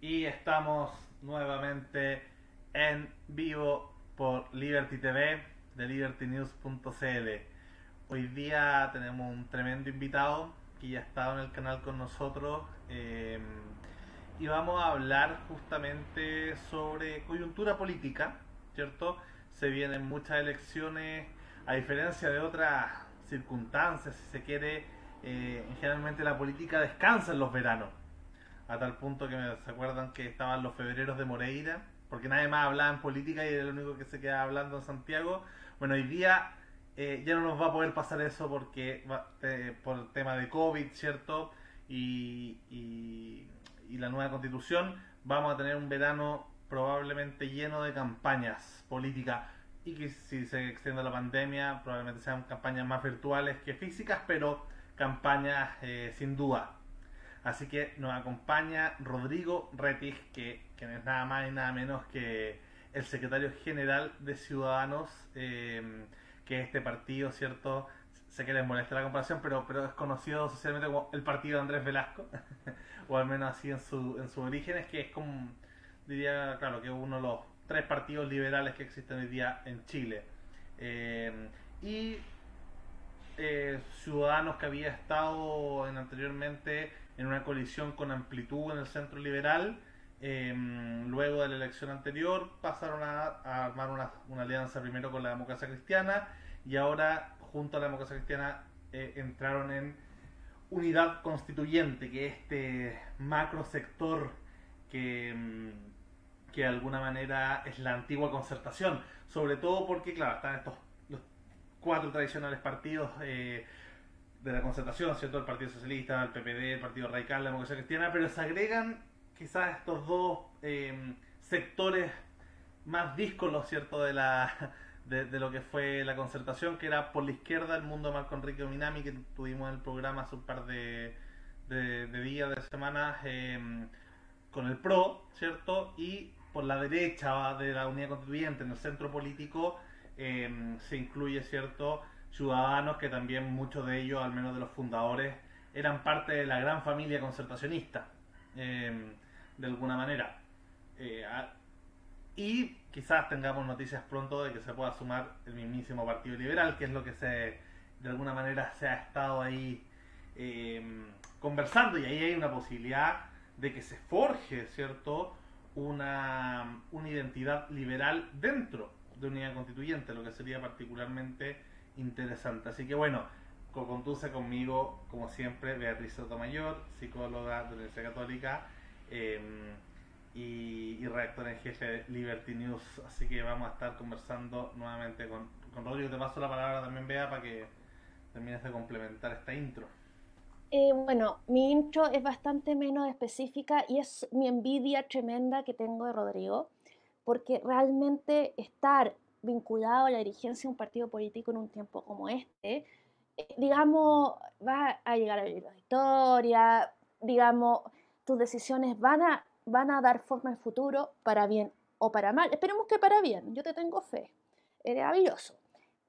y estamos nuevamente en vivo por Liberty TV de libertynews.cl. Hoy día tenemos un tremendo invitado que ya ha en el canal con nosotros em, y vamos a hablar justamente sobre coyuntura política, ¿cierto? Se vienen muchas elecciones, a diferencia de otras circunstancias, si se quiere, eh, generalmente la política descansa en los veranos a tal punto que me, se acuerdan que estaban los febreros de Moreira, porque nadie más hablaba en política y era el único que se quedaba hablando en Santiago. Bueno, hoy día eh, ya no nos va a poder pasar eso porque por el tema de COVID, ¿cierto? Y, la nueva constitución, vamos a tener un verano probablemente lleno de campañas políticas y que si se extiende la pandemia probablemente sean campañas más virtuales que físicas, pero campañas eh, sin duda Así que nos acompaña Rodrigo Retig, que, no es nada más y nada menos que el secretario general de Ciudadanos, eh, que este partido, ¿cierto? Sé que les molesta la comparación, pero, pero es conocido socialmente como el partido de Andrés Velasco, o al menos así en su, en sus orígenes, que es como, diría, claro, que es uno de los tres partidos liberales que existen hoy día en Chile. Eh, y eh, Ciudadanos que había estado en, anteriormente en una coalición con amplitud en el centro liberal. Em, luego de la elección anterior pasaron a, armar una, alianza primero con la democracia cristiana y ahora junto a la democracia cristiana eh, entraron en unidad constituyente, que es este macro sector que, em, que de alguna manera es la antigua concertación, sobre todo porque, claro, están estos los cuatro tradicionales partidos eh, de la concertación, ¿cierto? El Partido Socialista, el PPD, el Partido Radical, la Democracia Cristiana, pero se agregan quizás estos dos eh, sectores más díscolos, ¿cierto? De, la, de, lo que fue la concertación, que era por la izquierda el mundo de Marco Enrique Minami, que tuvimos en el programa hace un par de, de, días, de semanas, em, con el PRO, ¿cierto? Y por la derecha de la unidad constituyente, en el centro político, em, se incluye, ¿cierto? Ciudadanos que también muchos de ellos, al menos de los fundadores, eran parte de la gran familia concertacionista, em, de alguna manera. Eh, y quizás tengamos noticias pronto de que se pueda sumar el mismísimo Partido Liberal, que es lo que se, de alguna manera se ha estado ahí em, conversando, y ahí hay una posibilidad de que se forje, ¿cierto?, una, una identidad liberal dentro de unidad constituyente, lo que sería particularmente interesante. Así que bueno, conduce conmigo, como siempre, Beatriz Sotomayor, psicóloga de la Universidad Católica em, y, y, redactora en jefe de Liberty News. Así que vamos a estar conversando nuevamente con, con Rodrigo. Te paso la palabra también, Bea, para que termines de complementar esta intro. Eh, bueno, mi intro es bastante menos específica y es mi envidia tremenda que tengo de Rodrigo, porque realmente estar vinculado a la dirigencia de un partido político en un tiempo como este, eh, digamos, va a llegar a la historia, digamos, tus decisiones van a, van a dar forma en futuro para bien o para mal. Esperemos que para bien, yo te tengo fe, eres maravilloso.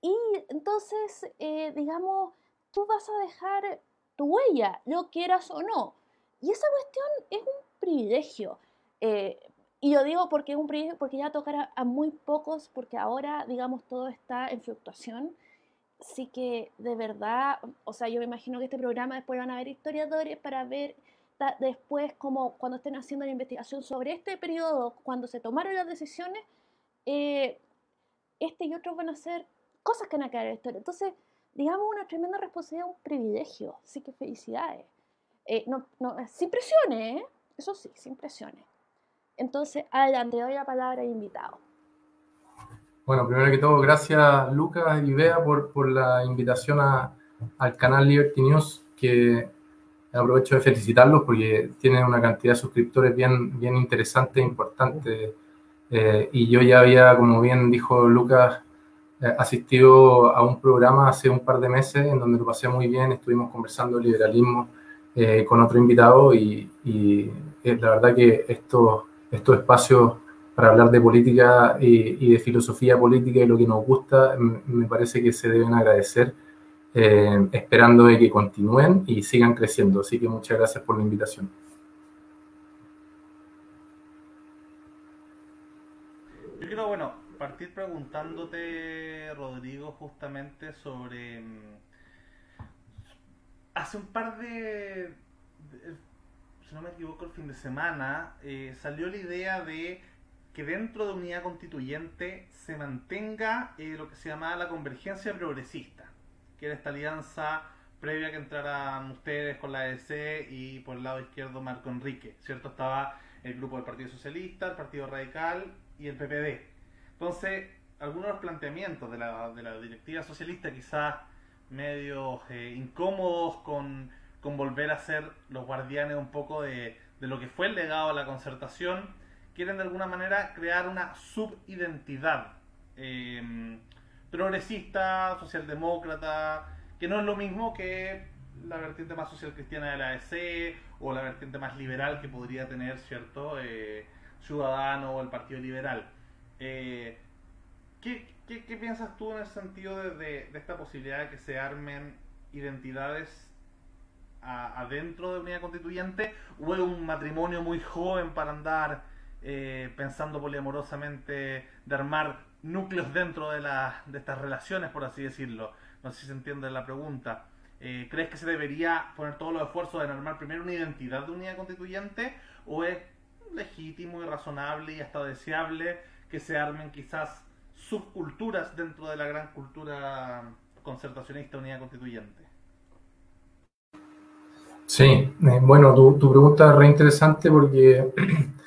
Y entonces, eh, digamos, tú vas a dejar tu huella, lo quieras o no. Y esa cuestión es un privilegio. Eh, y yo digo porque, un, porque ya tocará a muy pocos, porque ahora, digamos, todo está en fluctuación. Así que, de verdad, o sea, yo me imagino que este programa después van a haber historiadores para ver después, como cuando estén haciendo la investigación sobre este periodo, cuando se tomaron las decisiones, eh, este y otros van a hacer cosas que van a quedar en la historia. Entonces, digamos, una tremenda responsabilidad, un privilegio. Así que felicidades. Eh, no, no, sin presiones, ¿eh? Eso sí, sin presiones. Entonces, adelante, doy la palabra al invitado. Bueno, primero que todo, gracias Lucas y Bea por, por la invitación a, al canal Liberty News, que aprovecho de felicitarlos porque tienen una cantidad de suscriptores bien, bien interesante e importante. Eh, y yo ya había, como bien dijo Lucas, eh, asistido a un programa hace un par de meses en donde lo pasé muy bien, estuvimos conversando de liberalismo eh, con otro invitado y, y la verdad que esto estos espacios para hablar de política y, de filosofía política y lo que nos gusta, me parece que se deben agradecer, eh, esperando de que continúen y sigan creciendo. Así que muchas gracias por la invitación. Yo quiero, bueno, partir preguntándote, Rodrigo, justamente sobre... Mm, hace un par de si no me equivoco, el fin de semana, eh, salió la idea de que dentro de unidad constituyente se mantenga eh, lo que se llama la convergencia progresista, que era esta alianza previa que entraran ustedes con la EC y por el lado izquierdo Marco Enrique, ¿cierto? Estaba el grupo del Partido Socialista, el Partido Radical y el PPD. Entonces, algunos de los planteamientos de la, de la directiva socialista quizás medio eh, incómodos con, con, volver a ser los guardianes un poco de, de lo que fue el legado a la concertación, quieren de alguna manera crear una subidentidad eh, progresista, socialdemócrata, que no es lo mismo que la vertiente más social cristiana de la AEC o la vertiente más liberal que podría tener, ¿cierto? Eh, Ciudadano o el Partido Liberal. Eh, ¿qué, piensas tú en el sentido de, esta posibilidad de que se armen identidades adentro de unidad constituyente o es un matrimonio muy joven para andar eh, pensando poliamorosamente de armar núcleos dentro de, de estas relaciones, por así decirlo? No sé si se entiende la pregunta. Eh, ¿Crees que se debería poner todos los esfuerzos en armar primero una identidad de unidad constituyente? ¿O es legítimo y razonable y hasta deseable que se armen quizás subculturas dentro de la gran cultura concertacionista unidad constituyente? Sí, eh, bueno, tu, tu, pregunta es re interesante porque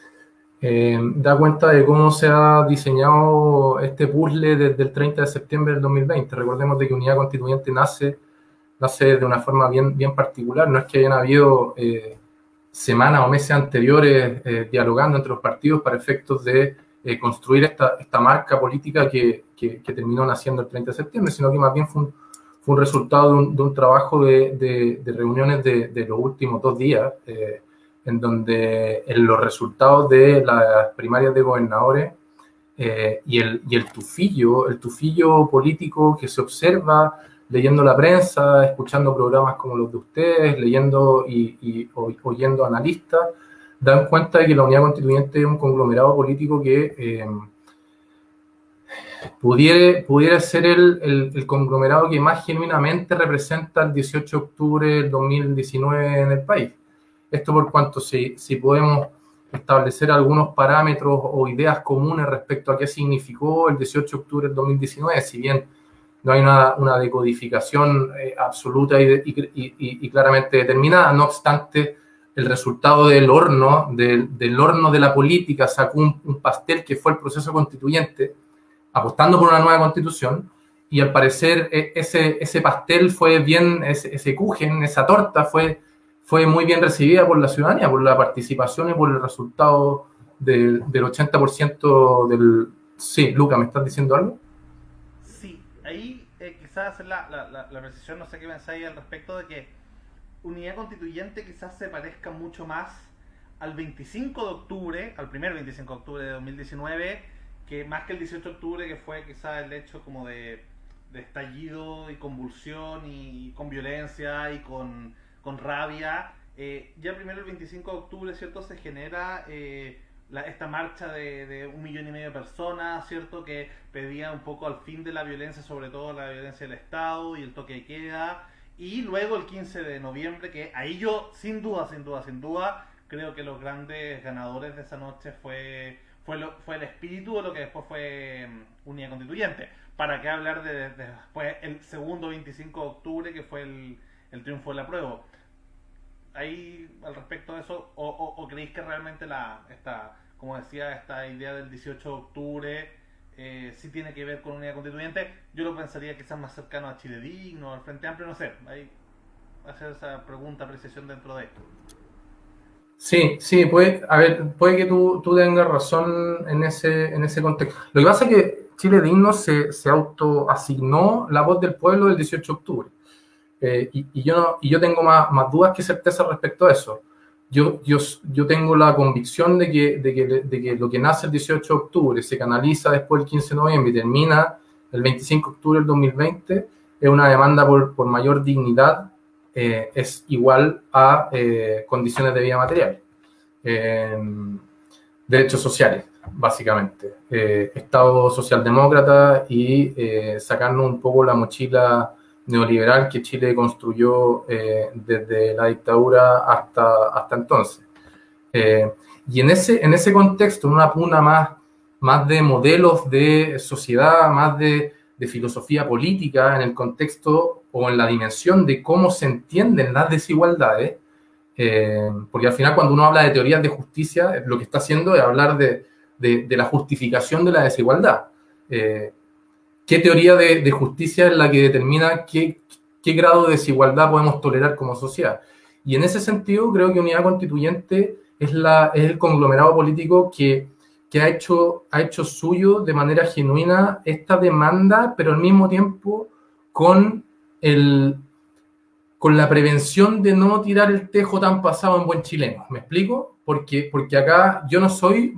eh, da cuenta de cómo se ha diseñado este puzzle desde el 30 de septiembre del 2020. Recordemos de que Unidad Constituyente nace, nace de una forma bien, bien particular, no es que hayan habido eh, semanas o meses anteriores dialogando entre los partidos para efectos de construir esta, esta, marca política que, que, terminó naciendo el 30 de septiembre, sino que más bien fue un, fue un resultado de un, trabajo de, reuniones de, los últimos dos días en donde en los resultados de las primarias de gobernadores eh, y, el, tufillo, el tufillo político que se observa leyendo la prensa, escuchando programas como los de ustedes, leyendo y, y oyendo analistas, dan cuenta de que la unidad constituyente es un conglomerado político que eh, pudiera, pudiera ser el, el, el, conglomerado que más genuinamente representa el 18 de octubre del 2019 en el país. Esto por cuanto si, si podemos establecer algunos parámetros o ideas comunes respecto a qué significó el 18 de octubre del 2019, si bien no hay una, una decodificación eh, absoluta y, y, y, y, claramente determinada, no obstante, el resultado del horno, del, del horno de la política, sacó un, un, pastel que fue el proceso constituyente, apostando por una nueva constitución, y al parecer e, ese, ese pastel fue bien, ese, ese cujen, esa torta fue fue muy bien recibida por la ciudadanía, por la participación y por el resultado del, del 80% del... Sí, Luca, ¿me estás diciendo algo? Sí, ahí eh, quizás hacer la, la, la, precisión, no sé qué pensáis al respecto de que unidad constituyente quizás se parezca mucho más al 25 de octubre, al primer 25 de octubre de 2019, que más que el 18 de octubre, que fue quizás el hecho como de, de estallido y convulsión y con violencia y con con rabia. Eh, ya primero el 25 de octubre, ¿cierto? Se genera eh, la, esta marcha de, de, un millón y medio de personas, ¿cierto? Que pedía un poco al fin de la violencia, sobre todo la violencia del Estado y el toque de queda. Y luego el 15 de noviembre, que ahí yo, sin duda, sin duda, sin duda, creo que los grandes ganadores de esa noche fue, fue, lo, fue el espíritu de lo que después fue um, Unidad Constituyente. ¿Para qué hablar de, de, después el segundo 25 de octubre, que fue el, el triunfo de la prueba? ahí al respecto de eso, o, creéis que realmente la esta, como decía, esta idea del 18 de octubre eh, sí tiene que ver con unidad constituyente? Yo lo pensaría quizás más cercano a Chile Digno, al Frente Amplio, no sé, ahí hacer esa pregunta, apreciación dentro de esto. Sí, sí, puede, a ver, puede que tú, tú tengas razón en ese, en ese contexto. Lo que pasa es que Chile Digno se, se autoasignó la voz del pueblo del 18 de octubre. Eh, y, y, yo no, y yo tengo más, más dudas que certeza respecto a eso. Yo, yo, yo tengo la convicción de que, de, que, de que lo que nace el 18 de octubre se canaliza después el 15 de noviembre y termina el 25 de octubre del 2020 es una demanda por, por mayor dignidad, eh, es igual a eh, condiciones de vida material, eh, derechos sociales. básicamente. Estado socialdemócrata y sacarnos un poco la mochila neoliberal que Chile construyó desde la dictadura hasta, hasta entonces. y en ese, en ese contexto, en una puna más, más de modelos de sociedad, más de, de filosofía política, en el contexto o en la dimensión de cómo se entienden las desigualdades, porque al final cuando uno habla de teorías de justicia, lo que está haciendo es hablar de, de, la justificación de la desigualdad. Eh, ¿Qué teoría de, justicia es la que determina qué, qué, grado de desigualdad podemos tolerar como sociedad? Y en ese sentido, creo que Unidad Constituyente es, la, es el conglomerado político que, que ha, hecho, ha hecho suyo de manera genuina esta demanda, pero al mismo tiempo con, el, con la prevención de no tirar el tejo tan pasado en buen chileno. ¿Me explico? Porque, porque acá yo no soy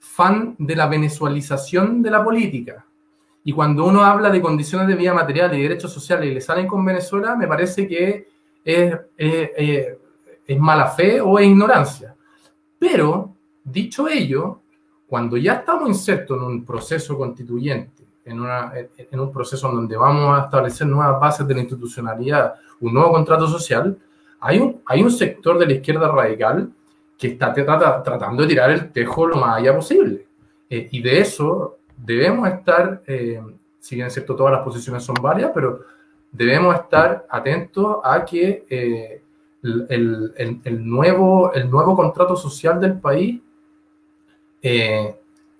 fan de la venezualización de la política. Y cuando uno habla de condiciones de vida material y derechos sociales y le salen con Venezuela, me parece que es, es, mala fe o es ignorancia. Pero, dicho ello, cuando ya estamos insertos en un proceso constituyente, en, una, en un proceso en donde vamos a establecer nuevas bases de la institucionalidad, un nuevo contrato social, hay un, hay un sector de la izquierda radical que está tratando de tirar el tejo lo más allá posible. Eh, y de eso debemos estar, eh, si bien es cierto, todas las posiciones son varias, pero debemos estar atentos a que eh, el, el, nuevo, el nuevo contrato social del país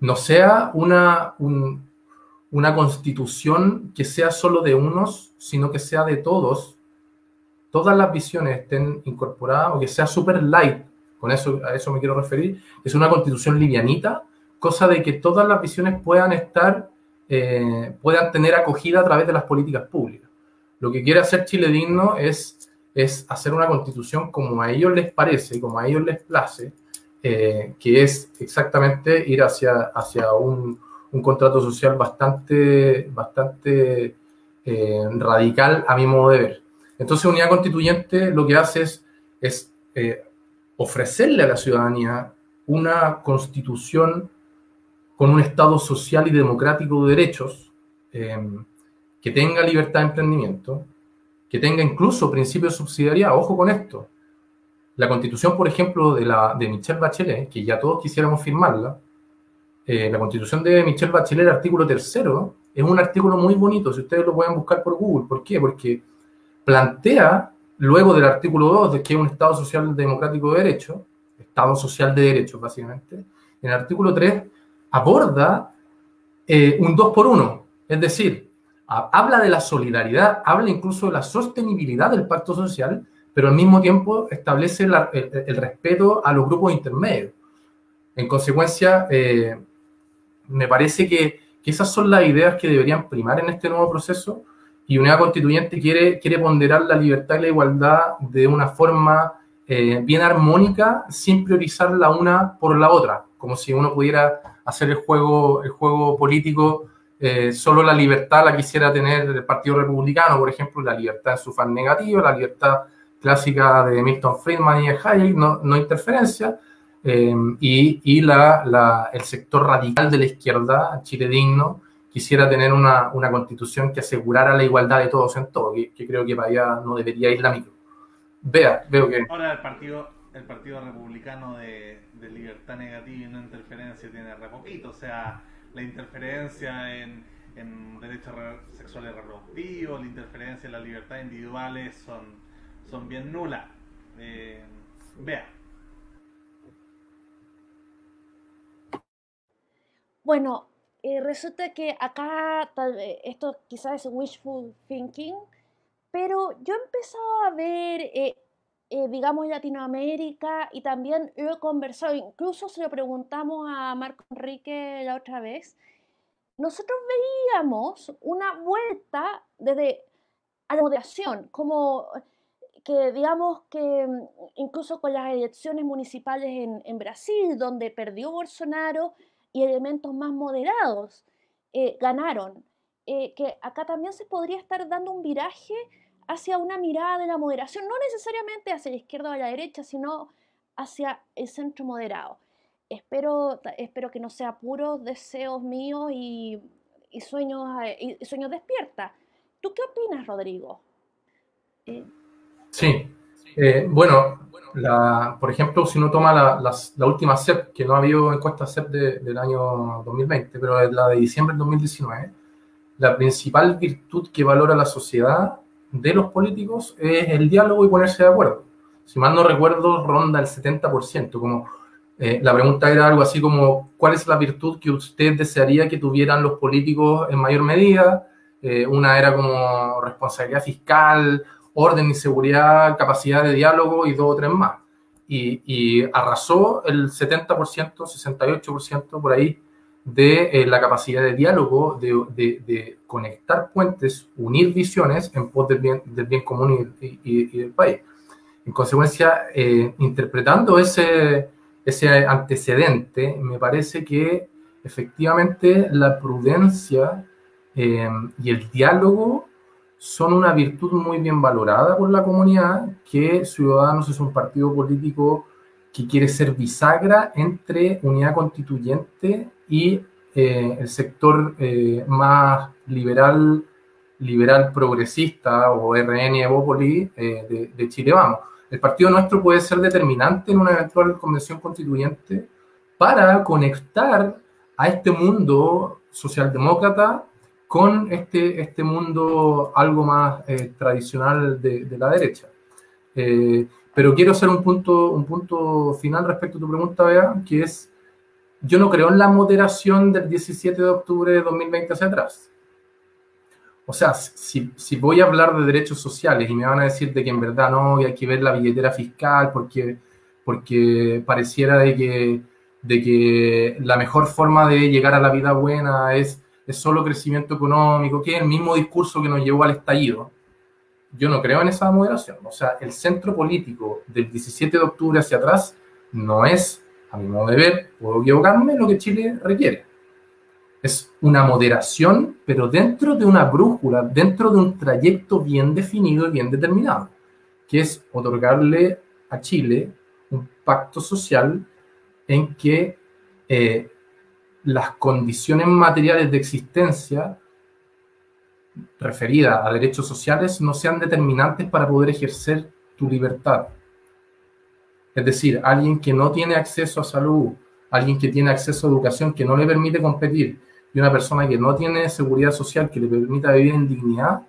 no sea una, una constitución que sea solo de unos, sino que sea de todos, todas las visiones estén incorporadas o que sea super light con eso, a eso me quiero referir, es una constitución livianita, cosa de que todas las visiones puedan estar, eh, puedan tener acogida a través de las políticas públicas. Lo que quiere hacer Chile Digno es, es hacer una constitución como a ellos les parece, como a ellos les place, eh, que es exactamente ir hacia, hacia un, un contrato social bastante, bastante eh, radical a mi modo de ver. Entonces, Unidad Constituyente lo que hace es, es ofrecerle a la ciudadanía una constitución con un Estado social y democrático de derechos, em, que tenga libertad de emprendimiento, que tenga incluso principios de subsidiariedad. Ojo con esto. La constitución, por ejemplo, de, la, de Michelle Bachelet, que ya todos quisiéramos firmarla, eh, la constitución de Michelle Bachelet, el artículo tercero, es un artículo muy bonito, si ustedes lo pueden buscar por Google. ¿Por qué? Porque plantea Luego del artículo 2, de que es un Estado social democrático de derecho, Estado social de derecho, básicamente, en el artículo 3 aborda eh, un 2 por 1, es decir, habla de la solidaridad, habla incluso de la sostenibilidad del pacto social, pero al mismo tiempo establece el, respeto a los grupos intermedios. En consecuencia, eh, me parece que, que, esas son las ideas que deberían primar en este nuevo proceso y Unidad Constituyente quiere, quiere ponderar la libertad y la igualdad de una forma eh, bien armónica, sin priorizar la una por la otra, como si uno pudiera hacer el juego, el juego político, eh, solo la libertad la quisiera tener el Partido Republicano, por ejemplo, la libertad en su fan negativo, la libertad clásica de Milton Friedman y de Hayek, no, no interferencia, eh, y, y la, la, el sector radical de la izquierda, Chile Digno, quisiera tener una, una, constitución que asegurara la igualdad de todos en todo, que, creo que para allá no debería ir la micro. Vea, veo que... Ahora el partido, el partido republicano de, de libertad negativa y no interferencia tiene re poquito, o sea, la interferencia en, en derechos sexuales reproductivos, la interferencia en las libertades individuales son, son bien nulas. Eh, vea. Bueno, eh, resulta que acá, tal vez, esto quizás es wishful thinking, pero yo he empezado a ver, eh, eh, digamos, Latinoamérica y también he conversado, incluso se lo preguntamos a Marco Enrique la otra vez, nosotros veíamos una vuelta desde a la moderación, como que digamos que mm, incluso con las elecciones municipales en, en Brasil, donde perdió Bolsonaro, y elementos más moderados eh, ganaron. Eh, que acá también se podría estar dando un viraje hacia una mirada de la moderación, no necesariamente hacia la izquierda o la derecha, sino hacia el centro moderado. espero, espero que no sea puros deseos míos y, sueños, eh, y sueños despierta. ¿Tú qué opinas, Rodrigo? Eh, sí, eh, bueno, la, por ejemplo, si uno toma la, la, última CEP, que no ha habido encuesta CEP del año 2020, pero es la de diciembre del 2019, la principal virtud que valora la sociedad de los políticos es el diálogo y ponerse de acuerdo. Si mal no recuerdo, ronda el 70%, como eh, la pregunta era algo así como, ¿cuál es la virtud que usted desearía que tuvieran los políticos en mayor medida? Eh, una era como responsabilidad fiscal, orden y seguridad, capacidad de diálogo y dos o tres más. Y, arrasó el 70%, 68% por ahí de eh, la capacidad de diálogo, de, conectar puentes, unir visiones en pos del bien, del bien común y, del país. En consecuencia, interpretando ese, ese antecedente, me parece que efectivamente la prudencia eh, y el diálogo son una virtud muy bien valorada por la comunidad, que Ciudadanos es un partido político que quiere ser bisagra entre unidad constituyente y eh, el sector eh, más liberal, liberal progresista o RN Evópoli de, de Chile Vamos. El partido nuestro puede ser determinante en una eventual convención constituyente para conectar a este mundo socialdemócrata con este, este mundo algo más eh, tradicional de, la derecha. Eh, pero quiero hacer un punto, un punto final respecto a tu pregunta, Bea, que es, yo no creo en la moderación del 17 de octubre de 2020 hacia atrás. O sea, si, si, voy a hablar de derechos sociales y me van a decir de que en verdad no, hay que ver la billetera fiscal porque, porque pareciera de que, de que la mejor forma de llegar a la vida buena es, es solo crecimiento económico, que es el mismo discurso que nos llevó al estallido. Yo no creo en esa moderación. O sea, el centro político del 17 de octubre hacia atrás no es, a mi modo de ver, puedo equivocarme, lo que Chile requiere es una moderación, pero dentro de una brújula, dentro de un trayecto bien definido y bien determinado, que es otorgarle a Chile un pacto social en que eh, las condiciones materiales de existencia referidas a derechos sociales no sean determinantes para poder ejercer tu libertad. Es decir, alguien que no tiene acceso a salud, alguien que tiene acceso a educación que no le permite competir, y una persona que no tiene seguridad social que le permita vivir en dignidad,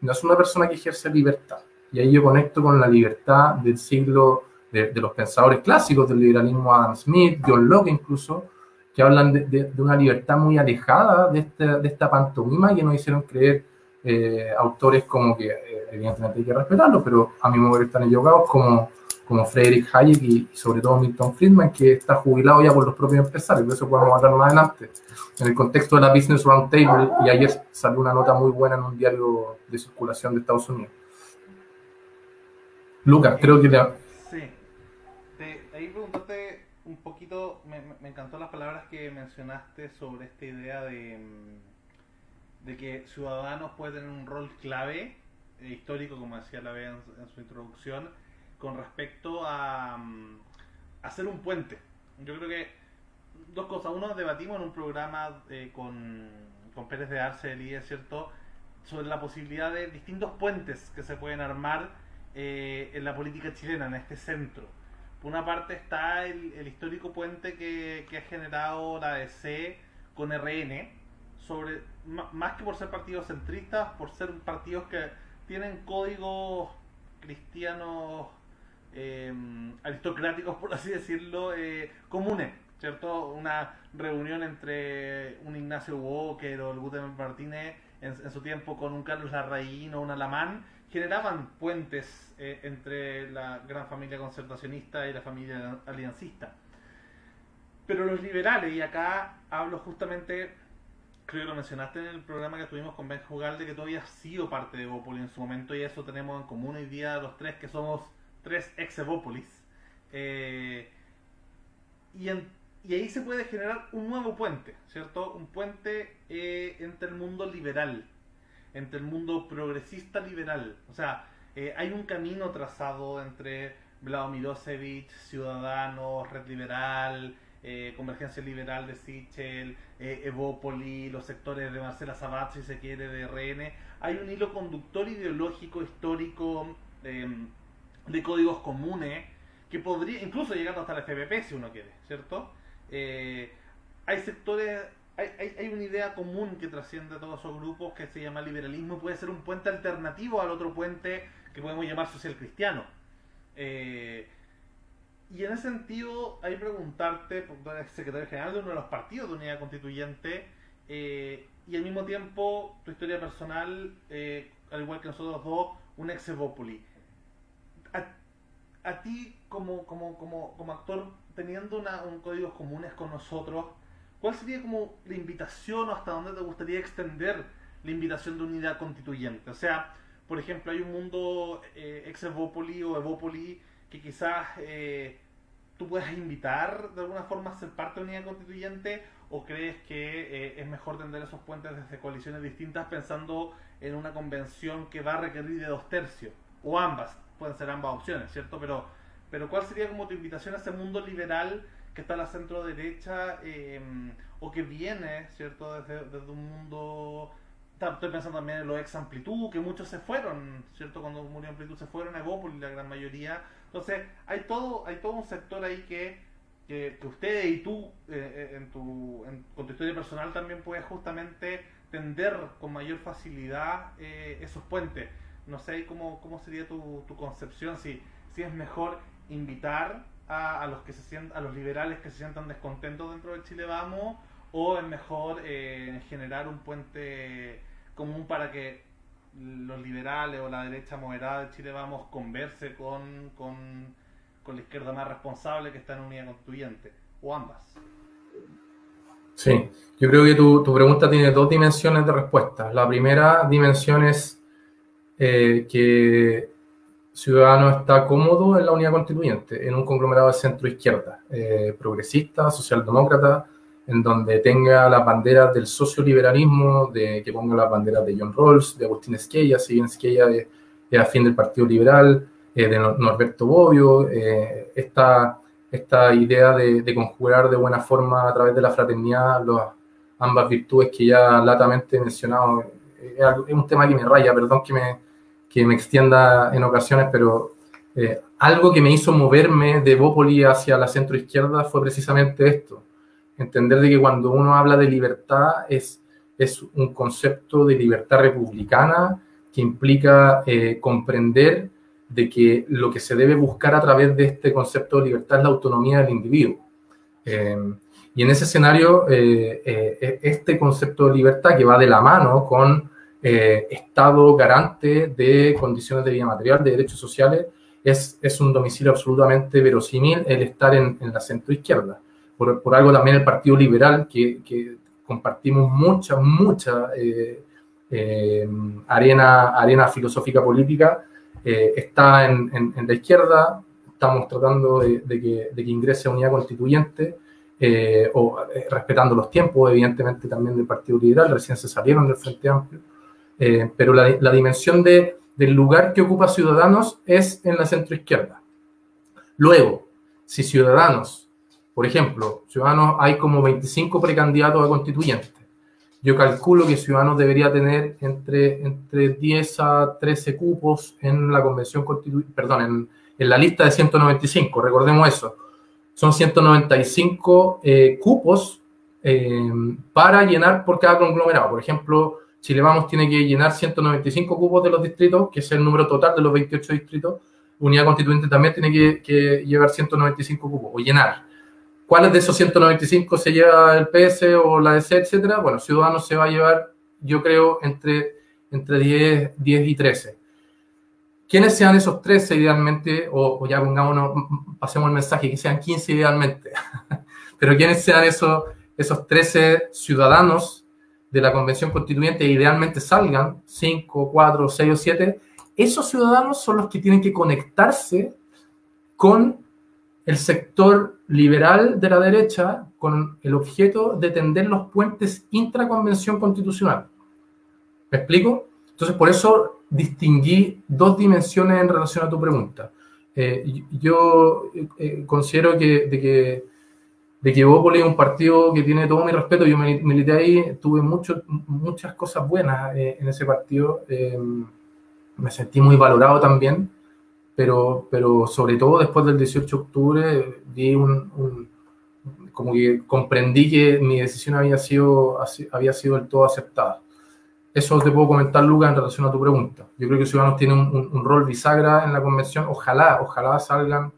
no es una persona que ejerce libertad. Y ahí yo conecto con la libertad del siglo de, los pensadores clásicos del liberalismo, Adam Smith, John Locke incluso, que hablan de, una libertad muy alejada de, este, de esta pantomima que nos hicieron creer eh, autores como que, eh, evidentemente hay que respetarlo, pero a mi modo están equivocados, como como Frederick Hayek y, sobre todo Milton Friedman, que está jubilado ya por los propios empresarios, de eso podemos hablar más adelante. En el contexto de la Business Roundtable, y ayer salió una nota muy buena en un diario de circulación de Estados Unidos. Lucas, creo que... Preguntarte un poquito, me, encantó las palabras que mencionaste sobre esta idea de, de que Ciudadanos pueden tener un rol clave, eh, histórico, como decía la Bea en su introducción, con respecto a, mm, hacer un puente. Yo creo que dos cosas. Uno, debatimos en un programa eh, con, con Pérez de Arce IE, ¿cierto? Sobre la posibilidad de distintos puentes que se pueden armar eh, en la política chilena, en este centro. Una parte está el, histórico puente que, que, ha generado la DC con RN, sobre, más que por ser partidos centristas, por ser partidos que tienen códigos cristianos Em, aristocráticos, por así decirlo, eh, comunes, ¿cierto? Una reunión entre un Ignacio Walker o el Gutenberg Martínez en, su tiempo con un Carlos Larraín o un Alamán generaban puentes eh, entre la gran familia concertacionista y la familia aliancista. Pero los liberales, y acá hablo justamente, creo que lo mencionaste en el programa que tuvimos con Ben Jugalde, que todavía ha sido parte de Bopoli en su momento, y eso tenemos en común hoy día los tres que somos tres ex eh, y, y, ahí se puede generar un nuevo puente, ¿cierto? Un puente eh, entre el mundo liberal, entre el mundo progresista liberal. O sea, eh, hay un camino trazado entre Vlado Milosevic, Ciudadanos, Red Liberal, eh, Convergencia Liberal de Sichel, eh, Evópoli, los sectores de Marcela Sabat, si se quiere, de RN. Hay un hilo conductor ideológico, histórico, em, de códigos comunes, que podría, incluso llegando hasta la FPP si uno quiere, ¿cierto? Eh, hay sectores, hay, hay, hay, una idea común que trasciende a todos esos grupos que se llama liberalismo y puede ser un puente alternativo al otro puente que podemos llamar social cristiano. Eh, y en ese sentido, hay preguntarte, porque eres secretario general de uno de los partidos de unidad constituyente, eh, y al mismo tiempo tu historia personal, eh, al igual que nosotros dos, un ex Evópoli. A, a, ti, como, como, como, como actor, teniendo una, un códigos comunes con nosotros, ¿cuál sería como la invitación o hasta dónde te gustaría extender la invitación de unidad constituyente? O sea, por ejemplo, hay un mundo eh, ex Evópoli o Evópoli que quizás eh, tú puedas invitar de alguna forma a ser parte de unidad constituyente o crees que eh, es mejor tender esos puentes desde coaliciones distintas pensando en una convención que va a requerir de dos tercios o ambas, pueden ser ambas opciones, ¿cierto? Pero, pero ¿cuál sería como tu invitación a ese mundo liberal que está la centro derecha em, o que viene, ¿cierto? Desde, desde un mundo estoy pensando también en los ex Amplitud, que muchos se fueron, ¿cierto? Cuando murió Amplitud se fueron a Evópolis, la gran mayoría. Entonces, hay todo, hay todo un sector ahí que, que, ustedes y tú, eh, eh, en tu, con tu historia personal, también puedes justamente tender con mayor facilidad eh, esos puentes. No sé cómo, cómo sería tu, tu concepción, si, si es mejor invitar a, a los que se sientan, a los liberales que se sientan descontentos dentro del Chile Vamos, o es mejor generar un puente común para que los liberales o la derecha moderada de Chile Vamos converse con, con, con la izquierda más responsable que está en unidad constituyente, o ambas. Sí, yo creo que tu, tu pregunta tiene dos dimensiones de respuesta. La primera dimensión es eh, que Ciudadano está cómodo en la unidad constituyente, en un conglomerado de centro-izquierda, eh, progresista, socialdemócrata, en donde tenga las banderas del socioliberalismo, de que ponga las banderas de John Rawls, de Agustín Esquella, si bien Esquella es, es afín del Partido Liberal, eh, de Norberto Bobbio, eh, esta, esta idea de, de, conjurar de buena forma a través de la fraternidad los, ambas virtudes que ya latamente he mencionado. Eh, es un tema que me raya, perdón que me, que me extienda en ocasiones, pero eh, algo que me hizo moverme de Bópoli hacia la centro izquierda fue precisamente esto entender de que cuando uno habla de libertad es, es un concepto de libertad republicana que implica eh, comprender de que lo que se debe buscar a través de este concepto de libertad es la autonomía del individuo. Eh, y en ese escenario, eh, eh este concepto de libertad que va de la mano con eh, Estado garante de condiciones de vida material, de derechos sociales, es, es un domicilio absolutamente verosímil el estar en, en la centroizquierda. Por, por, algo también el Partido Liberal, que, que compartimos mucha, mucha eh, eh, arena, arena filosófica política, eh, está en, en, en, la izquierda, estamos tratando de, de, que, de que, ingrese a unidad constituyente, eh, o eh, respetando los tiempos, evidentemente, también del Partido Liberal, recién se salieron del Frente Amplio, eh, pero la, la dimensión de, del lugar que ocupa Ciudadanos es en la centroizquierda. Luego, si Ciudadanos por ejemplo, Ciudadanos hay como 25 precandidatos a constituyentes. Yo calculo que Ciudadanos debería tener entre, entre 10 a 13 cupos en la convención constituyente, perdón, en, la lista de 195, recordemos eso. Son 195 eh, cupos eh, para llenar por cada conglomerado. Por ejemplo, Chile Vamos tiene que llenar 195 cupos de los distritos, que es el número total de los 28 distritos. Unidad Constituyente también tiene que, que llevar 195 cupos, o llenar. ¿Cuáles de esos 195 se lleva el PS o la DC, etcétera? Bueno, Ciudadanos se va a llevar, yo creo, entre, entre 10, 10 y 13. ¿Quiénes sean esos 13 idealmente? O, ya pongámonos, pasemos el mensaje, que sean 15 idealmente. Pero ¿quiénes sean esos, esos 13 ciudadanos de la Convención Constituyente idealmente salgan, 5, 4, 6 o 7? Esos ciudadanos son los que tienen que conectarse con el sector liberal de la derecha con el objeto de tender los puentes intraconvención constitucional. ¿Me explico? Entonces, por eso distinguí dos dimensiones en relación a tu pregunta. yo considero que, de que de que Bópoli es un partido que tiene todo mi respeto. Yo milité ahí, tuve mucho, muchas cosas buenas eh, en ese partido. Eh, me sentí muy valorado también, pero, pero sobre todo después del 18 de octubre di un, como que comprendí que mi decisión había sido, había sido del todo aceptada. Eso te puedo comentar, Lucas, en relación a tu pregunta. Yo creo que Ciudadanos tiene un, un rol bisagra en la convención. Ojalá, ojalá salgan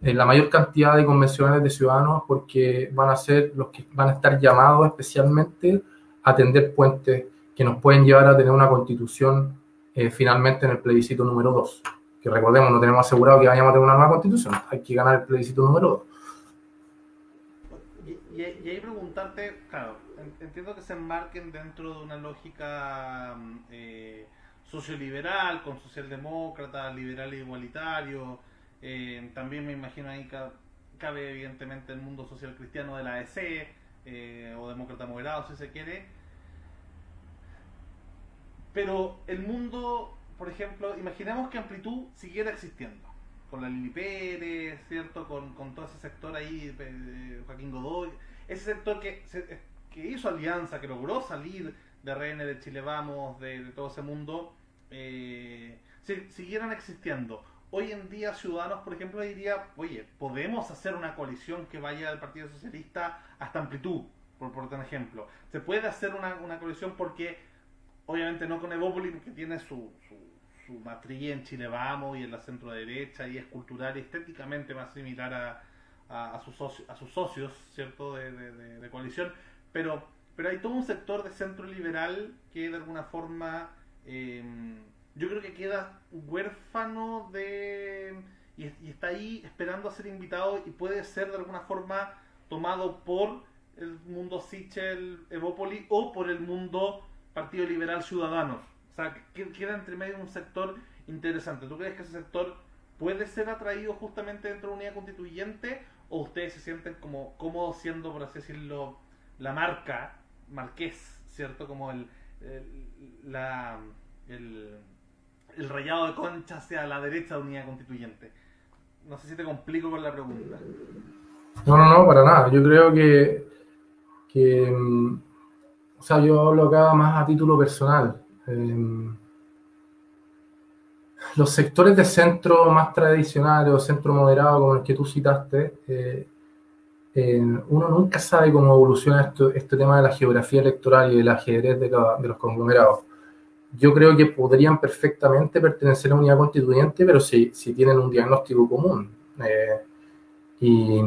en la mayor cantidad de convencionales de ciudadanos porque van a ser los que van a estar llamados especialmente a tender puentes que nos pueden llevar a tener una constitución eh, finalmente en el plebiscito número 2. Que recordemos, no tenemos asegurado que vayamos a tener una nueva constitución, hay que ganar el plebiscito número 2. Y, ahí preguntarte, claro, entiendo que se enmarquen dentro de una lógica mm, eh, socioliberal, con socialdemócrata, liberal e igualitario, eh, también me imagino ahí cabe evidentemente el mundo social cristiano de la AEC eh, o demócrata moderado si se quiere. Pero el mundo, por ejemplo, imaginemos que Amplitud siguiera existiendo, con la Lili Pérez, ¿cierto? Con, todo ese sector ahí, Joaquín Godoy, ese sector que, que hizo alianza, que logró salir de RN, de Chile Vamos, de, todo ese mundo, eh, siguieran existiendo hoy en día Ciudadanos, por ejemplo, diría, oye, podemos hacer una coalición que vaya del Partido Socialista hasta amplitud, por, por ejemplo. Se puede hacer una, una coalición porque, obviamente no con Evópolis, que tiene su, su, matriz en Chile Vamos y en la centro derecha y es cultural y estéticamente más similar a, a, sus, socios, ¿cierto?, de, de, coalición, pero, pero hay todo un sector de centro liberal que de alguna forma... Eh, yo creo que queda huérfano de... Y, está ahí esperando a ser invitado y puede ser de alguna forma tomado por el mundo Sichel, Evópoli o por el mundo Partido Liberal Ciudadanos. O sea, queda entre medio un sector interesante. ¿Tú crees que ese sector puede ser atraído justamente dentro de una unidad constituyente o ustedes se sienten como cómodos siendo, por así decirlo, la marca, marqués, ¿cierto? Como el, la, el el rayado de concha hacia la derecha de unidad constituyente. No sé si te complico con la pregunta. No, no, no, para nada. Yo creo que, mm, o sea, yo hablo acá más a título personal. Em, los sectores de centro más tradicionales o centro moderado, como el que tú citaste, eh, uno nunca sabe cómo evoluciona este tema de la geografía electoral y del ajedrez de, de los conglomerados yo creo que podrían perfectamente pertenecer a una unidad constituyente, pero si, si tienen un diagnóstico común. Eh, y,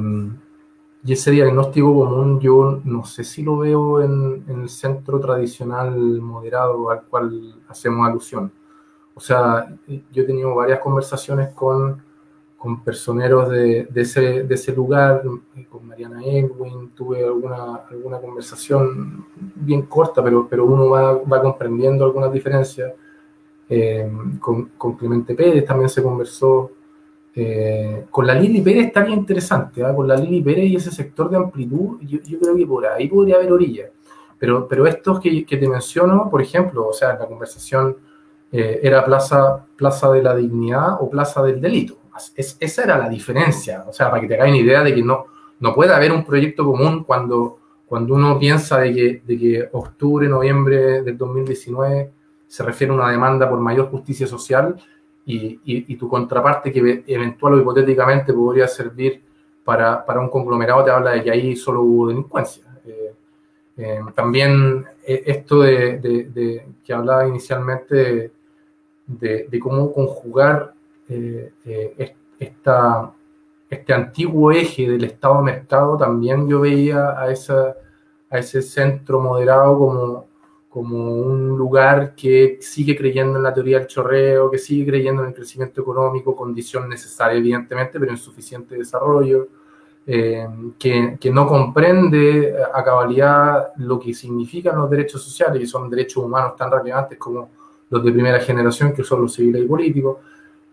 y, ese diagnóstico común yo no sé si lo veo en, en, el centro tradicional moderado al cual hacemos alusión. O sea, yo he tenido varias conversaciones con con personeros de, ese, lugar, con Mariana Edwin, tuve alguna, alguna conversación bien corta, pero, pero uno va, va comprendiendo algunas diferencias. Eh, con, con, Clemente Pérez también se conversó. Eh, con la Lili Pérez está interesante, ¿ah? con la Lili Pérez y ese sector de amplitud, yo, yo, creo que por ahí podría haber orilla. Pero, pero estos que, que te menciono, por ejemplo, o sea, la conversación eh, era plaza, plaza de la Dignidad o Plaza del Delito esa era la diferencia, o sea, para que te hagan idea de que no, no puede haber un proyecto común cuando, cuando uno piensa de que, de que octubre, noviembre del 2019 se refiere a una demanda por mayor justicia social y, y, tu contraparte que eventual o hipotéticamente podría servir para, para, un conglomerado te habla de que ahí solo hubo delincuencia. Eh, eh, también eh, esto de, de, de, que hablaba inicialmente de, de cómo conjugar eh, eh, esta, este antiguo eje del Estado-Mercado, también yo veía a, esa, a ese centro moderado como, como un lugar que sigue creyendo en la teoría del chorreo, que sigue creyendo en el crecimiento económico, condición necesaria evidentemente, pero insuficiente desarrollo, eh, que, que, no comprende a cabalidad lo que significan los derechos sociales, y son derechos humanos tan relevantes como los de primera generación, que son los civiles y políticos,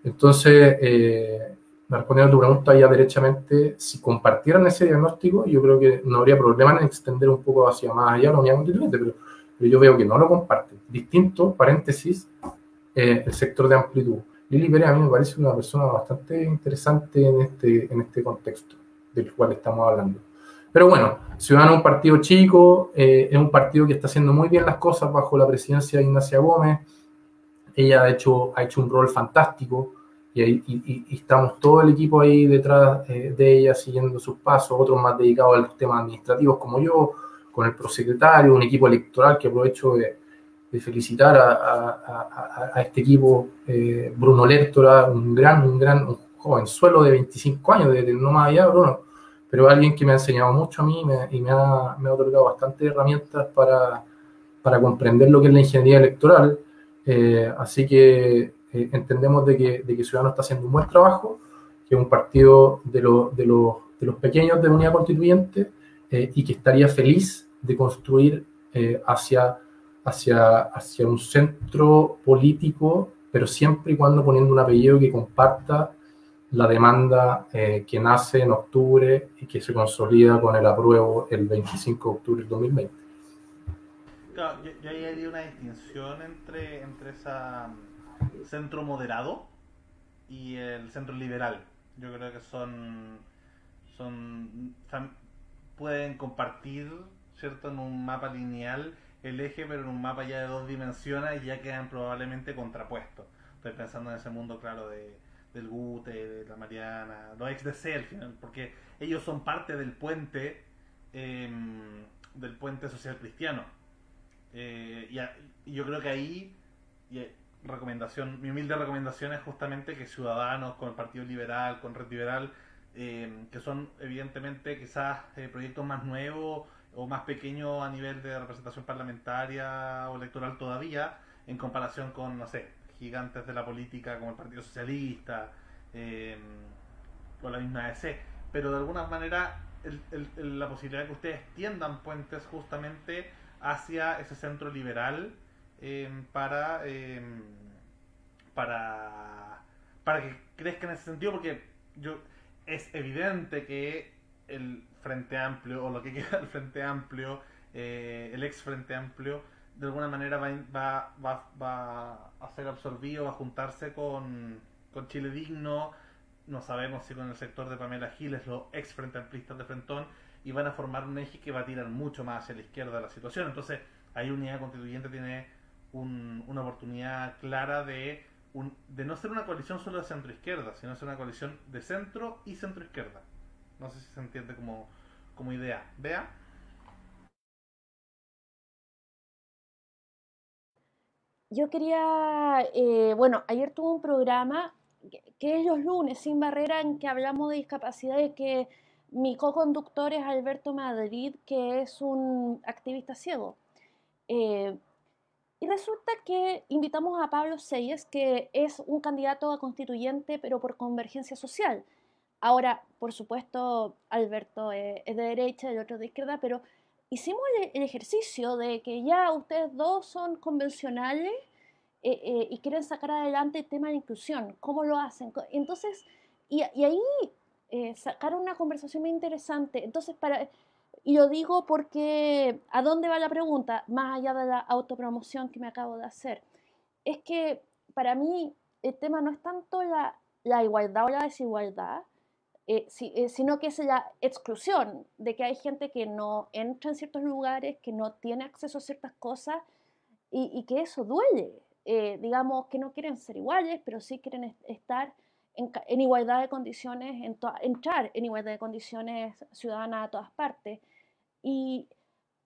entonces, eh, respondiendo a tu pregunta ya derechamente, si compartieran ese diagnóstico, yo creo que no habría problema en extender un poco hacia más allá la unidad constituyente, pero, yo veo que no lo comparten. Distinto, paréntesis, eh, el sector de amplitud. Lili Pérez a mí me parece una persona bastante interesante en este, en este contexto del cual estamos hablando. Pero bueno, Ciudadano es un partido chico, eh, es un partido que está haciendo muy bien las cosas bajo la presidencia de Ignacia Gómez. Ella ha hecho, ha hecho un rol fantástico y, estamos todo el equipo ahí detrás eh, de ella siguiendo sus pasos, otros más dedicados a los temas administrativos como yo, con el prosecretario, un equipo electoral que aprovecho de, felicitar a, este equipo, eh, Bruno Lertora, un gran, un gran un joven suelo de 25 años, de, no más allá, Bruno, pero alguien que me ha enseñado mucho a mí y me ha, me ha otorgado bastantes herramientas para, para comprender lo que es la ingeniería electoral. Eh, así que eh, entendemos de que, de Ciudadanos está haciendo un buen trabajo, que es un partido de, los pequeños de unidad constituyente eh, y que estaría feliz de construir eh, hacia, un centro político, pero siempre y cuando poniendo un apellido que comparta la demanda que nace en octubre y que se consolida con el apruebo el 25 de octubre del 2020. Claro, yo, ahí haría una distinción entre, entre esa centro moderado y el centro liberal. Yo creo que son, son pueden compartir, ¿cierto? En un mapa lineal el eje, pero en un mapa ya de dos dimensiones ya quedan probablemente contrapuestos. Estoy pensando en ese mundo, claro, de, del Gute, de la Mariana, los ex de al porque ellos son parte del puente, em, del puente social cristiano. Eh, y, yo creo que ahí, recomendación, mi humilde recomendación es justamente que Ciudadanos con el Partido Liberal, con Red Liberal, eh, que son evidentemente quizás eh, proyectos más nuevos o más pequeños a nivel de representación parlamentaria o electoral todavía, en comparación con, no sé, gigantes de la política como el Partido Socialista eh, o la misma AEC. Pero de alguna manera la posibilidad de que ustedes tiendan puentes justamente hacia ese centro liberal Em, para, em, para, para que crezca en ese sentido, porque yo es evidente que el Frente Amplio, o lo que queda del Frente Amplio, eh, el ex Frente Amplio, de alguna manera va, va, va, va a ser absorbido, va a juntarse con, con Chile Digno, no sabemos si con el sector de Pamela Giles, los ex Frente Amplistas de Frentón, y van a formar un eje que va a tirar mucho más hacia la izquierda de la situación. Entonces, ahí Unidad Constituyente tiene una oportunidad clara de, de no ser una coalición solo de centro-izquierda, sino ser una coalición de centro y centro-izquierda. No sé si se entiende como, como idea. Vea. Yo quería, eh, bueno, ayer tuve un programa que es los lunes, sin barrera, en que hablamos de discapacidad y que mi co-conductor es Alberto Madrid, que es un activista ciego. Eh, y resulta que invitamos a Pablo Seyes, que es un candidato a constituyente, pero por convergencia social. Ahora, por supuesto, Alberto es de derecha y el otro de izquierda, pero hicimos el, ejercicio de que ya ustedes dos son convencionales eh, eh, y quieren sacar adelante el tema de inclusión. ¿Cómo lo hacen? Entonces, y, ahí eh, sacaron una conversación muy interesante. Entonces, para, y lo digo porque, ¿a dónde va la pregunta? Más allá de la autopromoción que me acabo de hacer. Es que para mí el tema no es tanto la, la igualdad o la desigualdad, eh, eh, sino que es la exclusión de que hay gente que no entra en ciertos lugares, que no tiene acceso a ciertas cosas y, que eso duele. Eh, digamos que no quieren ser iguales, pero sí quieren estar en, en igualdad de condiciones, en entrar en igualdad de condiciones ciudadanas a todas partes. Y,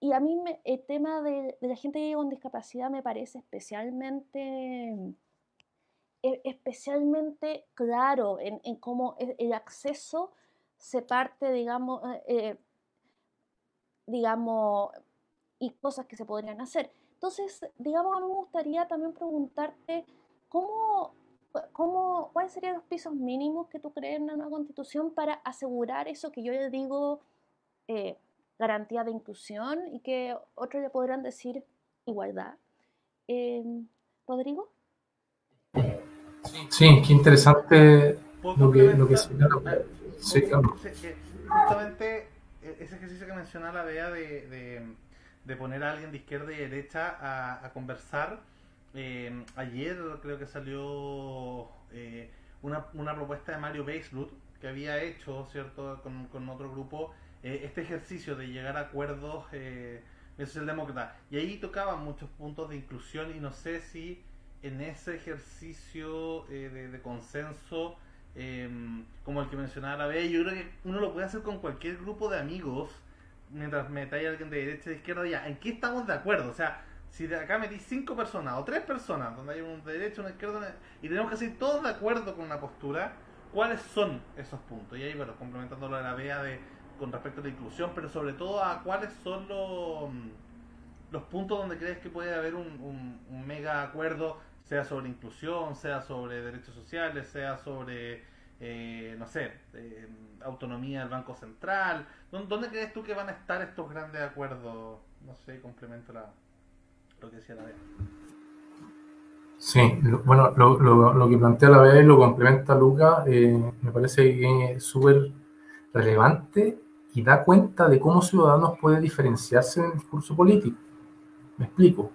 y a mí el tema de, la gente con discapacidad me parece especialmente, e, especialmente claro en, en cómo e, el acceso se parte, digamos, eh, eh, digamos, y cosas que se podrían hacer. Entonces, digamos, a mí me gustaría también preguntarte cómo, cómo, cuáles serían los pisos mínimos que tú crees en una constitución para asegurar eso que yo le digo eh, garantía de inclusión y que otros le podrán decir igualdad. Em, Rodrigo. Sí, qué interesante lo que, lo que se sí, claro. Justamente e, ese ejercicio que mencionaba la Bea de, de, poner a alguien de izquierda y derecha a, a conversar. Em, ayer creo que salió eh, una, una, propuesta de Mario Beislut que había hecho, ¿cierto?, con, con otro grupo, eh, este ejercicio de llegar a acuerdos eh, socialdemócrata. Y ahí tocaban muchos puntos de inclusión y no sé si en ese ejercicio eh, de, consenso, em, como el que mencionaba la vez, yo creo que uno lo puede hacer con cualquier grupo de amigos, mientras metáis a alguien de derecha de izquierda, ya, ¿en qué estamos de acuerdo? O sea, si de acá metí cinco personas o tres personas, donde hay un de derecha, una izquierda, y tenemos que ser todos de acuerdo con una postura, ¿cuáles son esos puntos? Y ahí, bueno, complementando lo de la vea de con respecto a la inclusión, pero sobre todo a cuáles son los, los puntos donde crees que puede haber un, un, mega acuerdo, sea sobre inclusión, sea sobre derechos sociales, sea sobre, eh, no sé, eh, autonomía del Banco Central. ¿Dónde crees tú que van a estar estos grandes acuerdos? No sé, complemento la, lo que decía la. Sí, bueno, lo, que plantea la vez lo complementa Luca, eh, me parece que es súper relevante y da cuenta de cómo Ciudadanos puede diferenciarse en el discurso político. Me explico.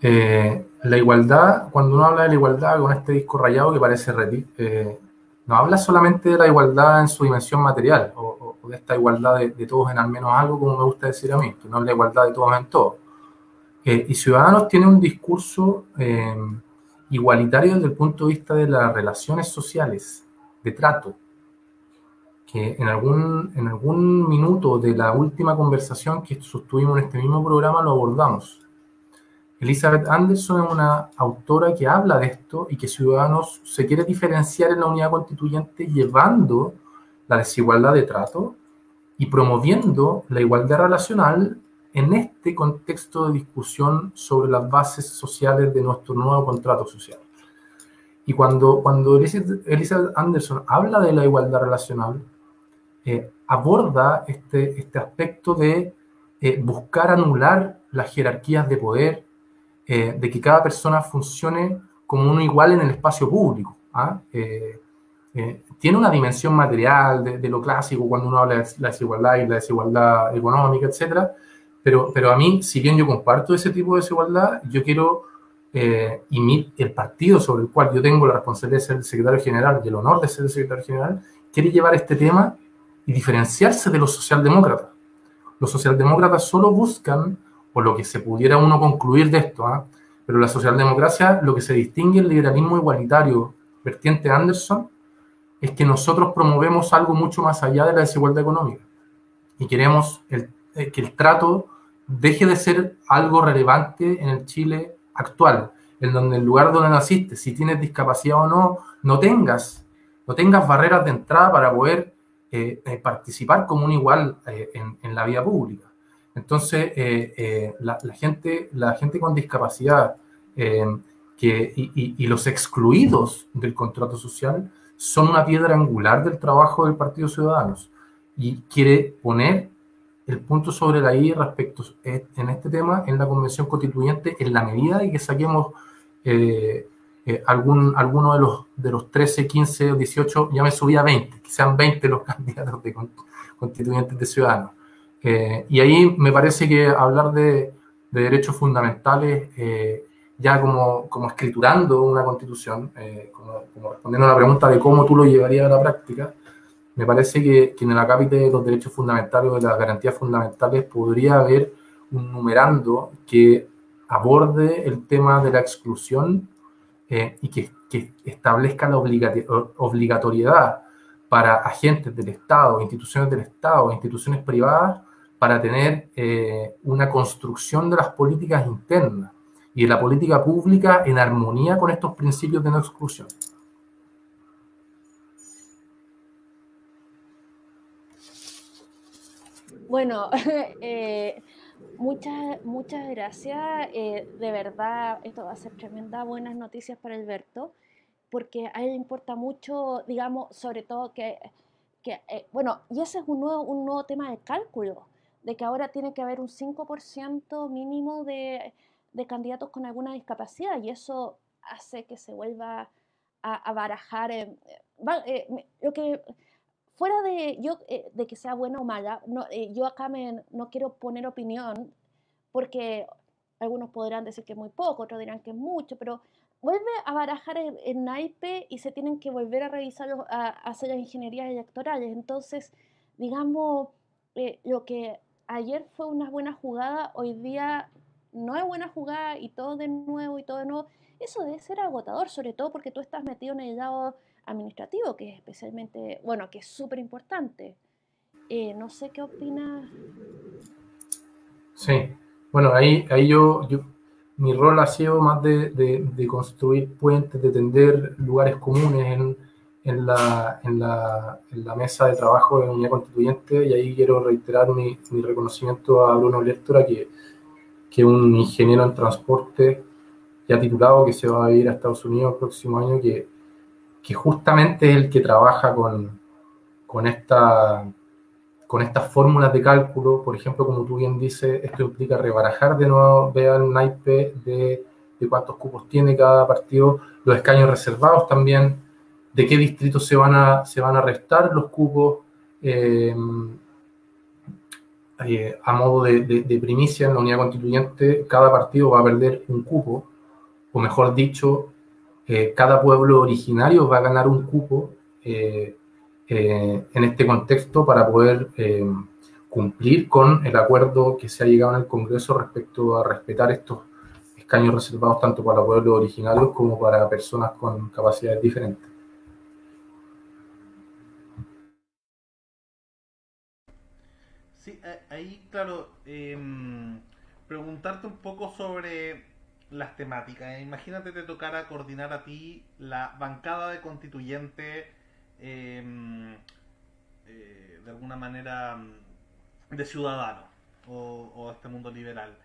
Eh, la igualdad, cuando uno habla de la igualdad con este disco rayado que parece eh, no habla solamente de la igualdad en su dimensión material o, de esta igualdad de, todos en al menos algo, como me gusta decir a mí, que no es la igualdad de todos en todo. Eh, y Ciudadanos tiene un discurso eh, igualitario desde el punto de vista de las relaciones sociales, de trato, que en algún, en algún minuto de la última conversación que sostuvimos en este mismo programa lo abordamos. Elizabeth Anderson es una autora que habla de esto y que Ciudadanos se quiere diferenciar en la unidad constituyente llevando la desigualdad de trato y promoviendo la igualdad relacional en este contexto de discusión sobre las bases sociales de nuestro nuevo contrato social. Y cuando, cuando Elizabeth Anderson habla de la igualdad relacional, eh, aborda este, este aspecto de eh, buscar anular las jerarquías de poder, eh, de que cada persona funcione como uno igual en el espacio público. ¿ah? tiene una dimensión material de, lo clásico cuando uno habla de la desigualdad y la desigualdad económica, etc. Pero, pero a mí, si bien yo comparto ese tipo de desigualdad, yo quiero, y el partido sobre el cual yo tengo la responsabilidad de ser el secretario general y el honor de ser el secretario general, quiere llevar este tema y diferenciarse de los socialdemócratas. Los socialdemócratas solo buscan, o lo que se pudiera uno concluir de esto, ¿ah? pero la socialdemocracia, lo que se distingue el liberalismo igualitario, vertiente Anderson, es que nosotros promovemos algo mucho más allá de la desigualdad económica. Y queremos el, que el trato deje de ser algo relevante en el Chile actual, en donde el lugar donde naciste, si tienes discapacidad o no, no tengas, no tengas barreras de entrada para poder eh, eh, participar como un igual eh, en, la vida pública. Entonces, la, gente, la gente con discapacidad que, y, los excluidos del contrato social son una piedra angular del trabajo del Partido Ciudadanos y quiere poner el punto sobre la I respecto en este tema en la Convención Constituyente en la medida de que saquemos eh, algún, alguno de los, de los 13, 15 o 18, ya me subí a 20, que sean 20 los candidatos de constituyentes de ciudadanos. Eh, y ahí me parece que hablar de, de derechos fundamentales, eh, ya como, como, escriturando una constitución, como, como, respondiendo a la pregunta de cómo tú lo llevarías a la práctica, me parece que, que en el acápite de los derechos fundamentales o de las garantías fundamentales podría haber un numerando que aborde el tema de la exclusión eh, y que, establezca la obligatoriedad para agentes del Estado, instituciones del Estado, instituciones privadas, para tener eh, una construcción de las políticas internas y de la política pública en armonía con estos principios de no exclusión. Bueno, eh, Muchas, muchas gracias. Eh, de verdad, esto va a ser tremenda buenas noticias para Alberto, porque a él le importa mucho, digamos, sobre todo que, que eh, bueno, y ese es un nuevo, un nuevo tema de cálculo, de que ahora tiene que haber un 5% mínimo de, de, candidatos con alguna discapacidad, y eso hace que se vuelva a, barajar. Eh, lo que fuera de, yo, eh, de que sea buena o mala, no, eh, yo acá me, no quiero poner opinión porque algunos podrán decir que es muy poco, otros dirán que es mucho, pero vuelve a barajar el, naipe y se tienen que volver a revisar, a, hacer las ingenierías electorales. Entonces, digamos, eh, lo que ayer fue una buena jugada, hoy día no es buena jugada y todo de nuevo y todo de nuevo. Eso debe ser agotador, sobre todo porque tú estás metido en el lado administrativo, que es especialmente, bueno, que es súper importante. Eh, no sé qué opinas. Sí, bueno, ahí, ahí yo, yo, mi rol ha sido más de, de, construir puentes, de tender lugares comunes en, en, la, en, la, en, la, mesa de trabajo de la unidad constituyente y ahí quiero reiterar mi, mi reconocimiento a Bruno Lertora, que, que es un ingeniero en transporte ya titulado que se va a ir a Estados Unidos el próximo año, que, que justamente es el que trabaja con, con esta con estas fórmulas de cálculo, por ejemplo, como tú bien dices, esto implica rebarajar de nuevo, vean naipe de, de, cuántos cupos tiene cada partido, los escaños reservados también, de qué distritos se van a, se van a restar los cupos, eh, eh, a modo de, de, primicia en la unidad constituyente, cada partido va a perder un cupo, o mejor dicho, eh, cada pueblo originario va a ganar un cupo eh, en este contexto para poder eh, cumplir con el acuerdo que se ha llegado en el Congreso respecto a respetar estos escaños reservados tanto para pueblos originarios como para personas con capacidades diferentes. Sí, ahí, claro, em, preguntarte un poco sobre las temáticas. Imagínate te tocara coordinar a ti la bancada de constituyente Em, eh, de alguna manera mm, de ciudadano o, este mundo liberal.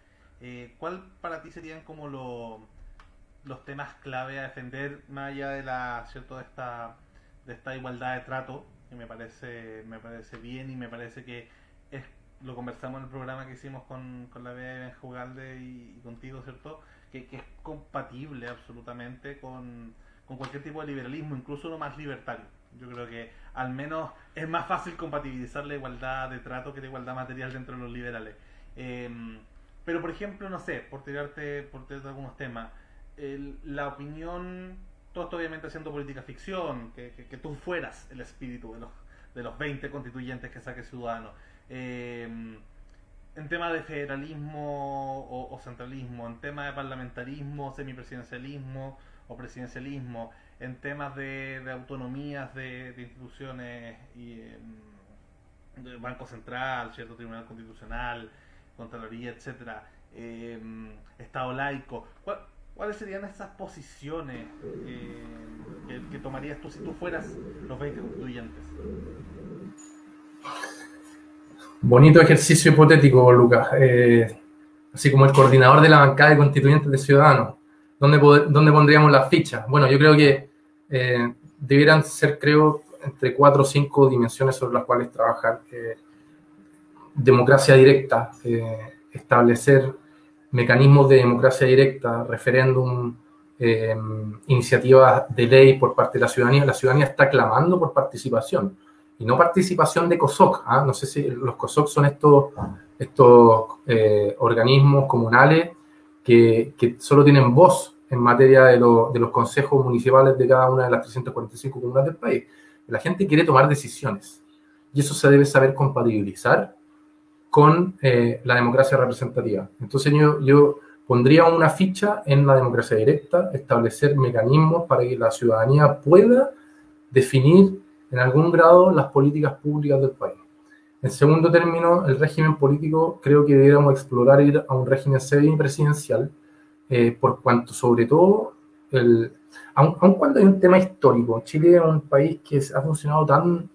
Eh, ¿Cuál para ti serían como los temas clave a defender más allá de la cierto de esta de esta igualdad de trato que me parece me parece bien y me parece que es lo conversamos en el programa que hicimos con, con la BE Jugalde y, y, contigo, ¿cierto? Que, que, es compatible absolutamente con, con cualquier tipo de liberalismo, incluso lo más libertario. Yo creo que al menos es más fácil compatibilizar la igualdad de trato que la igualdad material dentro de los liberales. Em, pero por ejemplo, no sé, por tirarte, por tirarte algunos temas, la opinión, todo esto obviamente haciendo política ficción, que, que, tú fueras el espíritu de los, de los 20 constituyentes que saque Ciudadano. Em, en tema de federalismo o, o, centralismo, en tema de parlamentarismo, semipresidencialismo o presidencialismo, en temas de, de autonomías de, instituciones y em, Banco Central, cierto Tribunal Constitucional, Contraloría, etcétera, em, Estado laico. ¿Cuáles serían esas posiciones eh, que, tomarías tú si tú fueras los 20 constituyentes? Bonito ejercicio hipotético, Lucas. Eh, así como el coordinador de la bancada de constituyentes de Ciudadanos. ¿Dónde, ¿Dónde pondríamos las fichas? Bueno, yo creo que eh, debieran ser, creo, entre cuatro o cinco dimensiones sobre las cuales trabajar. Eh, democracia directa, eh, establecer mecanismos de democracia directa, referéndum, iniciativas de ley por parte de la ciudadanía. La ciudadanía está clamando por participación y no participación de COSOC. ¿ah? No sé si los COSOC son estos, estos organismos comunales que, que, solo tienen voz en materia de, de, los consejos municipales de cada una de las 345 comunas del país. La gente quiere tomar decisiones y eso se debe saber compatibilizar con eh, la democracia representativa. Entonces yo, yo pondría una ficha en la democracia directa, establecer mecanismos para que la ciudadanía pueda definir en algún grado las políticas públicas del país. En segundo término, el régimen político creo que deberíamos explorar ir a un régimen semi-presidencial, eh, por cuanto sobre todo, el, aun, cuando hay un tema histórico, Chile es un país que ha funcionado tan,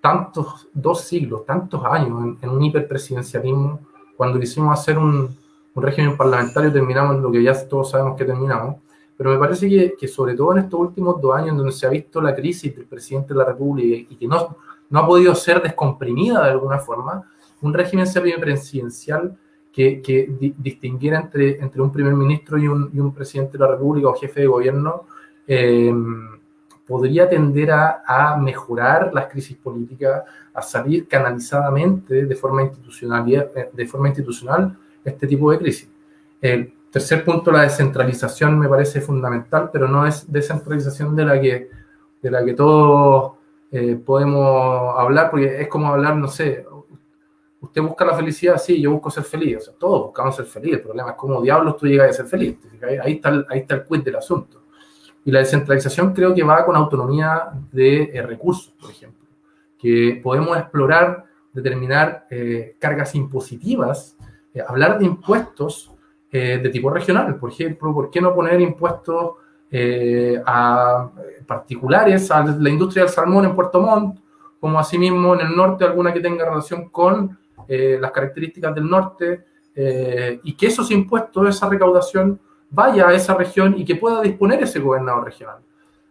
tantos, dos siglos, tantos años en, un hiperpresidencialismo, cuando quisimos hacer un, un, régimen parlamentario terminamos lo que ya todos sabemos que terminamos, pero me parece que, que, sobre todo en estos últimos dos años donde se ha visto la crisis del presidente de la República y que no, no ha podido ser descomprimida de alguna forma, un régimen semipresidencial que, distinguiera entre, entre un primer ministro y un, y un, presidente de la República o jefe de gobierno em, podría tender a, a, mejorar las crisis políticas, a salir canalizadamente de forma institucional, eh, de forma institucional este tipo de crisis. Tercer punto, la descentralización me parece fundamental, pero no es descentralización de la que, de la que todos eh, podemos hablar, porque es como hablar, no sé, usted busca la felicidad, sí, yo busco ser feliz, o sea, todos buscamos ser feliz, el problema es cómo diablos tú llegas a ser feliz, ahí está, el, ahí está el quid del asunto. Y la descentralización creo que va con autonomía de eh, recursos, por ejemplo, que podemos explorar, determinar eh, cargas impositivas, eh, hablar de impuestos de tipo regional, por ejemplo, ¿por qué no poner impuestos a particulares a la industria del salmón en Puerto Montt, como asimismo en el norte alguna que tenga relación con eh, las características del norte eh, y que esos impuestos, esa recaudación vaya a esa región y que pueda disponer ese gobernador regional.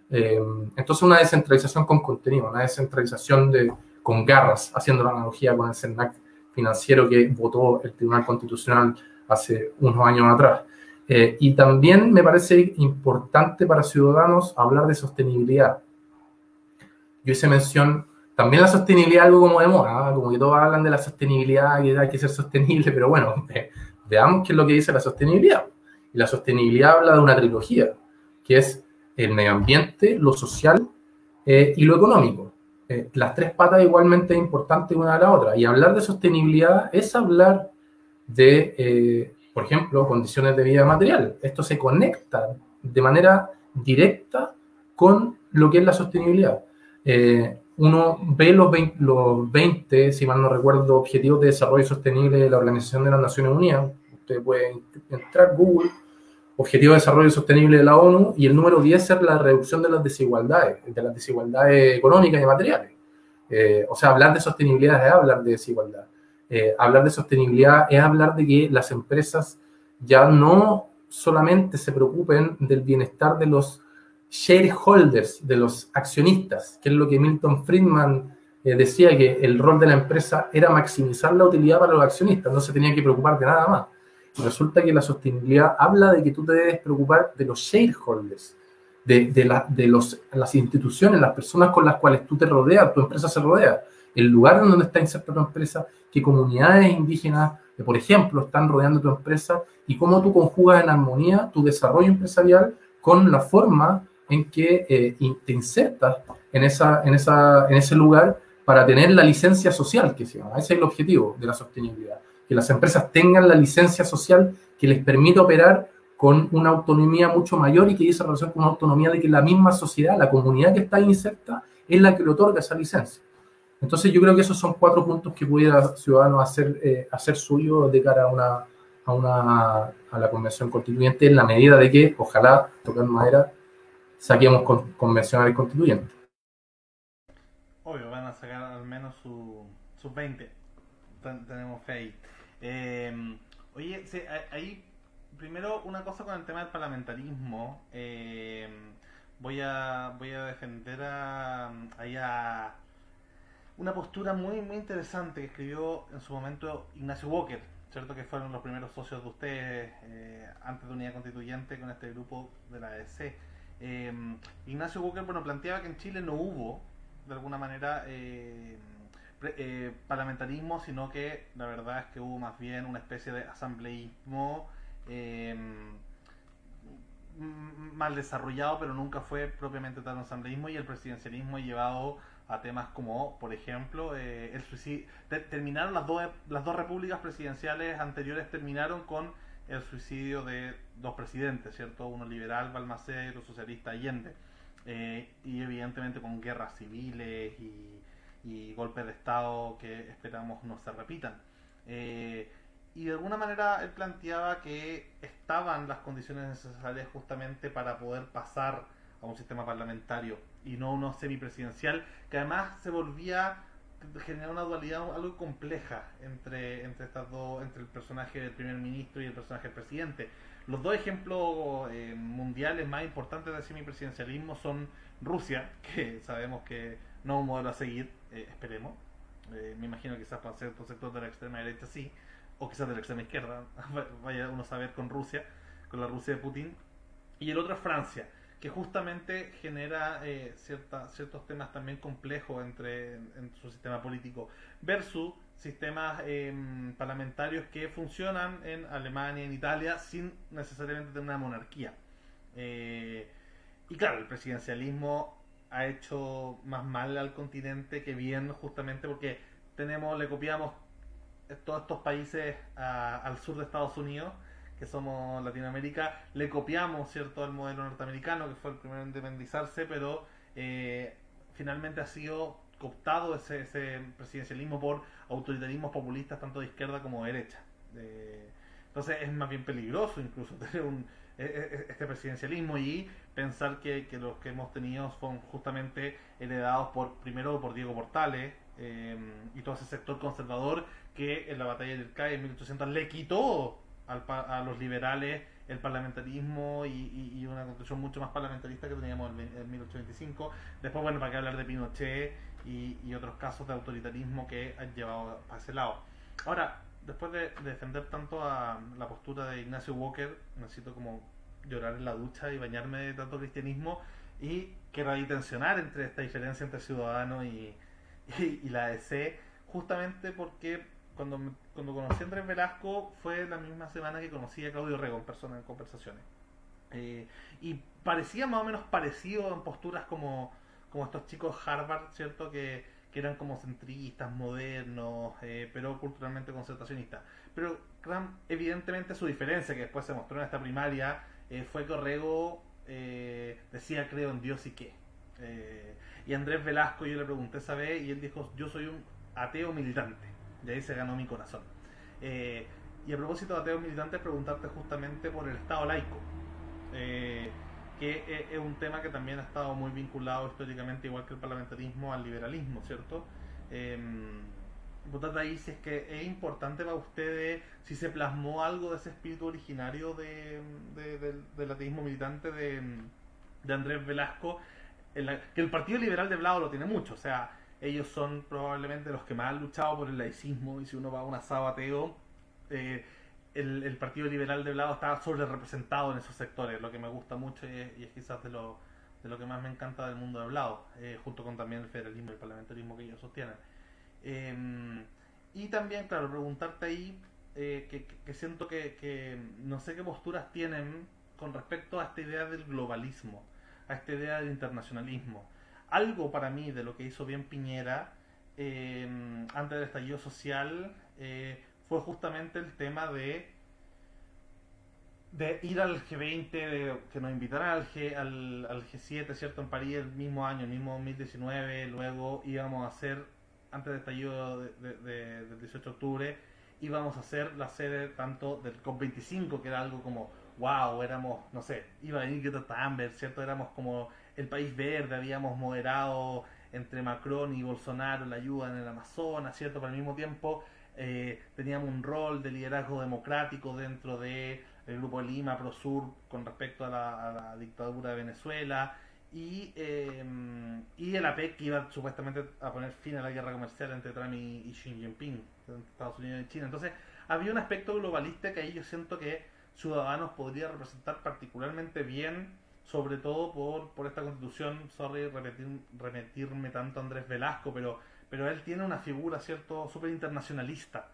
Eh, entonces una descentralización con contenido, una descentralización de, con garras, haciendo la analogía con el CERNAC financiero que votó el Tribunal Constitucional hace unos años atrás. y también me parece importante para ciudadanos hablar de sostenibilidad. Yo hice mención también la sostenibilidad algo como de moda, como que todos hablan de la sostenibilidad y hay que ser sostenible, pero bueno, veamos qué es lo que dice la sostenibilidad. Y la sostenibilidad habla de una trilogía, que es el medio ambiente, lo social eh, y lo económico. Eh, las tres patas igualmente importantes una a la otra. Y hablar de sostenibilidad es hablar de, eh, por ejemplo, condiciones de vida material. Esto se conecta de manera directa con lo que es la sostenibilidad uno ve los 20, si mal no recuerdo, Objetivos de Desarrollo Sostenible de la Organización de las Naciones Unidas. Usted puede entrar Google, Objetivos de Desarrollo Sostenible de la ONU, y el número 10 es la reducción de las desigualdades, de las desigualdades económicas y materiales. Eh, o sea, hablar de sostenibilidad es hablar de desigualdad. Eh, hablar de sostenibilidad es hablar de que las empresas ya no solamente se preocupen del bienestar de los shareholders, de los accionistas, que es lo que Milton Friedman eh, decía, que el rol de la empresa era maximizar la utilidad para los accionistas, no se tenía que preocupar de nada más. Resulta que la sostenibilidad habla de que tú te debes preocupar de los shareholders, de, de, los, las instituciones, las personas con las cuales tú te rodeas, tu empresa se rodea, el lugar en donde está inserta tu empresa, qué comunidades indígenas, eh, por ejemplo, están rodeando tu empresa y cómo tú conjugas en armonía tu desarrollo empresarial con la forma en que eh, te insertas en, esa, en, en ese lugar para tener la licencia social que se llama. Ese es el objetivo de la sostenibilidad. Que las empresas tengan la licencia social que les permita operar con una autonomía mucho mayor y que esa relación con una autonomía de que la misma sociedad, la comunidad que está inserta, es la que le otorga esa licencia. Entonces yo creo que esos son cuatro puntos que pudiera Ciudadanos hacer, eh, hacer suyo de cara a una, a una a la convención constituyente en la medida de que, ojalá, tocar madera, saquemos con, convencional constituyente. Obvio, van a sacar al menos sus su 20. tenemos fe ahí. Em, oye, ahí primero una cosa con el tema del parlamentarismo. Em, voy a voy a defender a, a una postura muy muy interesante que escribió en su momento Ignacio Walker, cierto que fueron los primeros socios de ustedes eh, antes de Unidad Constituyente con este grupo de la ADC. Em, Ignacio Walker bueno, planteaba que en Chile no hubo, de alguna manera, eh, eh, parlamentarismo, sino que la verdad es que hubo más bien una especie de asambleísmo mal desarrollado, pero nunca fue propiamente tal asambleísmo y el presidencialismo llevado a temas como, por ejemplo, eh, el suicidio. terminaron las dos, las dos repúblicas presidenciales anteriores terminaron con el suicidio de dos presidentes, ¿cierto? Uno liberal, Balmaceda, y otro socialista, Allende. Eh, y evidentemente con guerras civiles y, golpes de Estado que esperamos no se repitan. Eh, y de alguna manera él planteaba que estaban las condiciones necesarias justamente para poder pasar a un sistema parlamentario y no uno semipresidencial, que además se volvía genera una dualidad algo compleja entre, entre estas dos, entre el personaje del primer ministro y el personaje del presidente. Los dos ejemplos eh, mundiales más importantes del semipresidencialismo son Rusia, que sabemos que no es un modelo a seguir, eh, esperemos. Eh, me imagino quizás para ciertos sectores de la extrema derecha sí, o quizás de la extrema izquierda, vaya uno a saber con Rusia, con la Rusia de Putin. Y el otro es Francia, que justamente genera cierta, ciertos temas también complejos entre en, su sistema político, versus sistemas em, parlamentarios que funcionan en Alemania, en Italia, sin necesariamente tener una monarquía. Eh, y claro, el presidencialismo ha hecho más mal al continente que bien, justamente porque tenemos, le copiamos todos estos países al sur de Estados Unidos, que somos Latinoamérica, le copiamos, ¿cierto?, al modelo norteamericano, que fue el primero en independizarse, pero eh, finalmente ha sido cooptado ese, ese, presidencialismo por autoritarismos populistas, tanto de izquierda como de derecha. Eh, entonces es más bien peligroso incluso tener un, e, e, e, este presidencialismo y pensar que, que, los que hemos tenido son justamente heredados por primero por Diego Portales eh, y todo ese sector conservador que en la batalla del CAI en 1800 le quitó a los liberales el parlamentarismo y, una construcción mucho más parlamentarista que teníamos en, 1825. Después, bueno, para qué hablar de Pinochet y, otros casos de autoritarismo que han llevado a ese lado. Ahora, después de, defender tanto a la postura de Ignacio Walker, necesito como llorar en la ducha y bañarme de tanto cristianismo y quiero ahí tensionar entre esta diferencia entre Ciudadanos y, y, la ADC, justamente porque cuando, cuando conocí a Andrés Velasco fue la misma semana que conocí a Claudio Rego en persona en conversaciones. Eh, y parecía más o menos parecido en posturas como, como estos chicos Harvard, ¿cierto? Que, que eran como centristas, modernos, eh, pero culturalmente concertacionistas. Pero evidentemente su diferencia, que después se mostró en esta primaria, eh, fue que Orrego eh, decía creo en Dios y qué. y Andrés Velasco yo le pregunté esa vez y él dijo yo soy un ateo militante. Y ahí se ganó mi corazón. y a propósito de ateo militante, preguntarte justamente por el Estado laico que es un tema que también ha estado muy vinculado históricamente, igual que el parlamentarismo, al liberalismo, ¿cierto? Eh, ahí si es que es importante para ustedes, si se plasmó algo de ese espíritu originario de, del ateísmo militante de, Andrés Velasco, que el Partido Liberal de Blado lo tiene mucho, o sea, ellos son probablemente los que más han luchado por el laicismo, y si uno va a un asado ateo, eh, el, Partido Liberal de lado está sobre representado en esos sectores, lo que me gusta mucho y es, quizás de lo, de lo que más me encanta del mundo de Blado, eh, junto con también el federalismo y el parlamentarismo que ellos sostienen. Y también, claro, preguntarte ahí, eh, que, siento que, no sé qué posturas tienen con respecto a esta idea del globalismo, a esta idea del internacionalismo. Algo para mí de lo que hizo bien Piñera em, antes del estallido social eh, fue justamente el tema de ir al G20, de que nos invitaran al, G, al, al, G7, ¿cierto? En París el mismo año, el mismo 2019, luego íbamos a hacer, antes del estallido de, del 18 de octubre, íbamos a hacer la sede tanto del COP25, que era algo como, wow, éramos, no sé, iba a venir Greta Thunberg, ¿cierto? Éramos como el país verde, habíamos moderado entre Macron y Bolsonaro la ayuda en el Amazonas, ¿cierto? Pero al mismo tiempo eh, teníamos un rol de liderazgo democrático dentro de el grupo de Lima, Prosur, con respecto a la, dictadura de Venezuela, y, eh, y el APEC que iba supuestamente a poner fin a la guerra comercial entre Trump y, Xi Jinping, Estados Unidos y China. Entonces, había un aspecto globalista que ahí yo siento que Ciudadanos podría representar particularmente bien, sobre todo por, por esta constitución, sorry repetir, remitirme tanto a Andrés Velasco, pero pero él tiene una figura, ¿cierto?, súper internacionalista.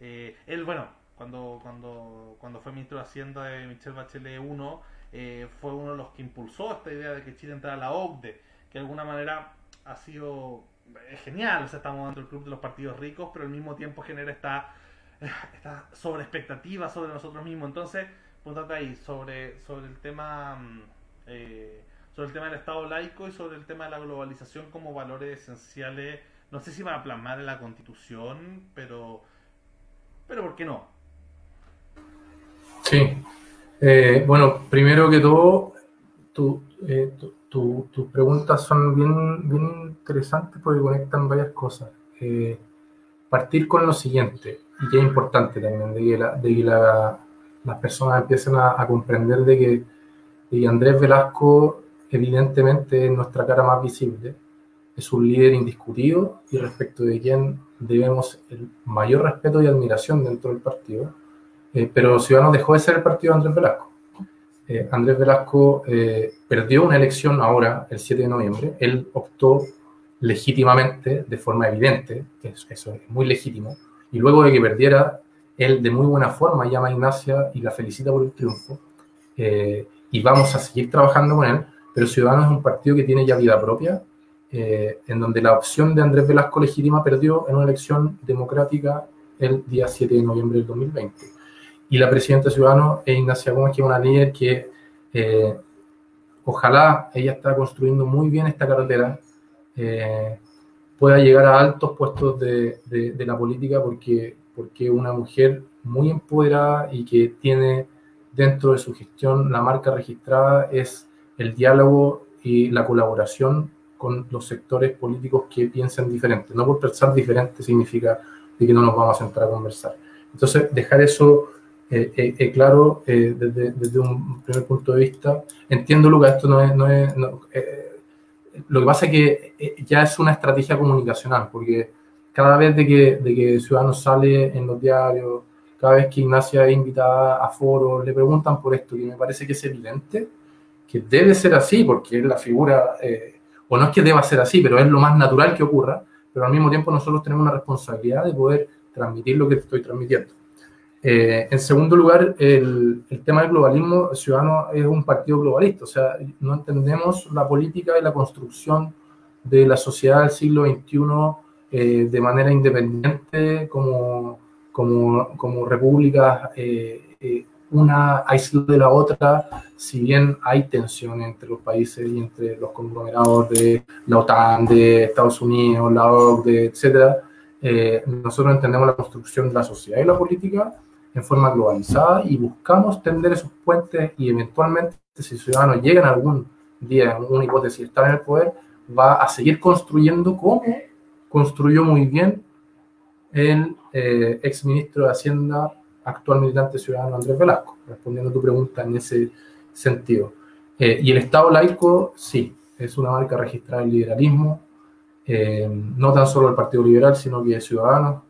Eh, él, bueno, cuando, cuando, cuando fue ministro de Hacienda de Michelle Bachelet I, eh, fue uno de los que impulsó esta idea de que Chile entrara a la OCDE, que de alguna manera ha sido genial, o sea, estamos dentro del club de los partidos ricos, pero al mismo tiempo genera esta, esta sobre expectativa sobre nosotros mismos. Entonces, puntate ahí, sobre, sobre el tema... Eh, sobre el tema del Estado laico y sobre el tema de la globalización como valores esenciales no sé si va a plasmar en la constitución, pero, pero ¿por qué no? Sí. Eh, bueno, primero que todo, eh, tus preguntas son bien, bien interesantes porque conectan varias cosas. Eh, partir con lo siguiente, y que es importante también, de que, las personas empiecen a, comprender de que, que Andrés Velasco evidentemente es nuestra cara más visible es un líder indiscutido y respecto de quien debemos el mayor respeto y admiración dentro del partido. Eh, pero Ciudadanos dejó de ser el partido de Andrés Velasco. Eh, Andrés Velasco eh, perdió una elección ahora, el 7 de noviembre. Él optó legítimamente, de forma evidente, eso es muy legítimo, y luego de que perdiera, él de muy buena forma llama a Ignacia y la felicita por el triunfo, eh, y vamos a seguir trabajando con él, pero Ciudadanos es un partido que tiene ya vida propia, eh, en donde la opción de Andrés Velasco legítima perdió en una elección democrática el día 7 de noviembre del 2020. Y la presidenta de Ciudadanos es Ignacia Gómez, que es una líder que eh, ojalá ella está construyendo muy bien esta carretera, eh, pueda llegar a altos puestos de, de, la política porque, porque una mujer muy empoderada y que tiene dentro de su gestión la marca registrada es el diálogo y la colaboración con los sectores políticos que piensan diferente. No por pensar diferente significa que no nos vamos a sentar a conversar. Entonces, dejar eso eh, eh, eh claro eh, desde, desde, un primer punto de vista. Entiendo, Lucas, esto no es... No es lo que pasa es que ya es una estrategia comunicacional, porque cada vez de que, de que Ciudadanos sale en los diarios, cada vez que Ignacia es invitada a foros, le preguntan por esto, y me parece que es evidente que debe ser así, porque es la figura, eh, o no es que deba ser así, pero es lo más natural que ocurra, pero al mismo tiempo nosotros tenemos una responsabilidad de poder transmitir lo que estoy transmitiendo. Eh, en segundo lugar, el, el, tema del globalismo ciudadano es un partido globalista, o sea, no entendemos la política y la construcción de la sociedad del siglo XXI eh, de manera independiente como, como, como repúblicas eh, una aislada de la otra, si bien hay tensión entre los países y entre los conglomerados de la OTAN, de Estados Unidos, la OCDE, etc., eh, nosotros entendemos la construcción de la sociedad y la política en forma globalizada y buscamos tender esos puentes y eventualmente, si ciudadanos llegan algún día en una hipótesis estar en el poder, va a seguir construyendo como construyó muy bien el eh, ex ministro de Hacienda actual militante ciudadano Andrés Velasco, respondiendo a tu pregunta en ese sentido. Eh, y el Estado laico, sí, es una marca registrada del liberalismo, eh, no tan solo el Partido Liberal, sino que de Ciudadanos.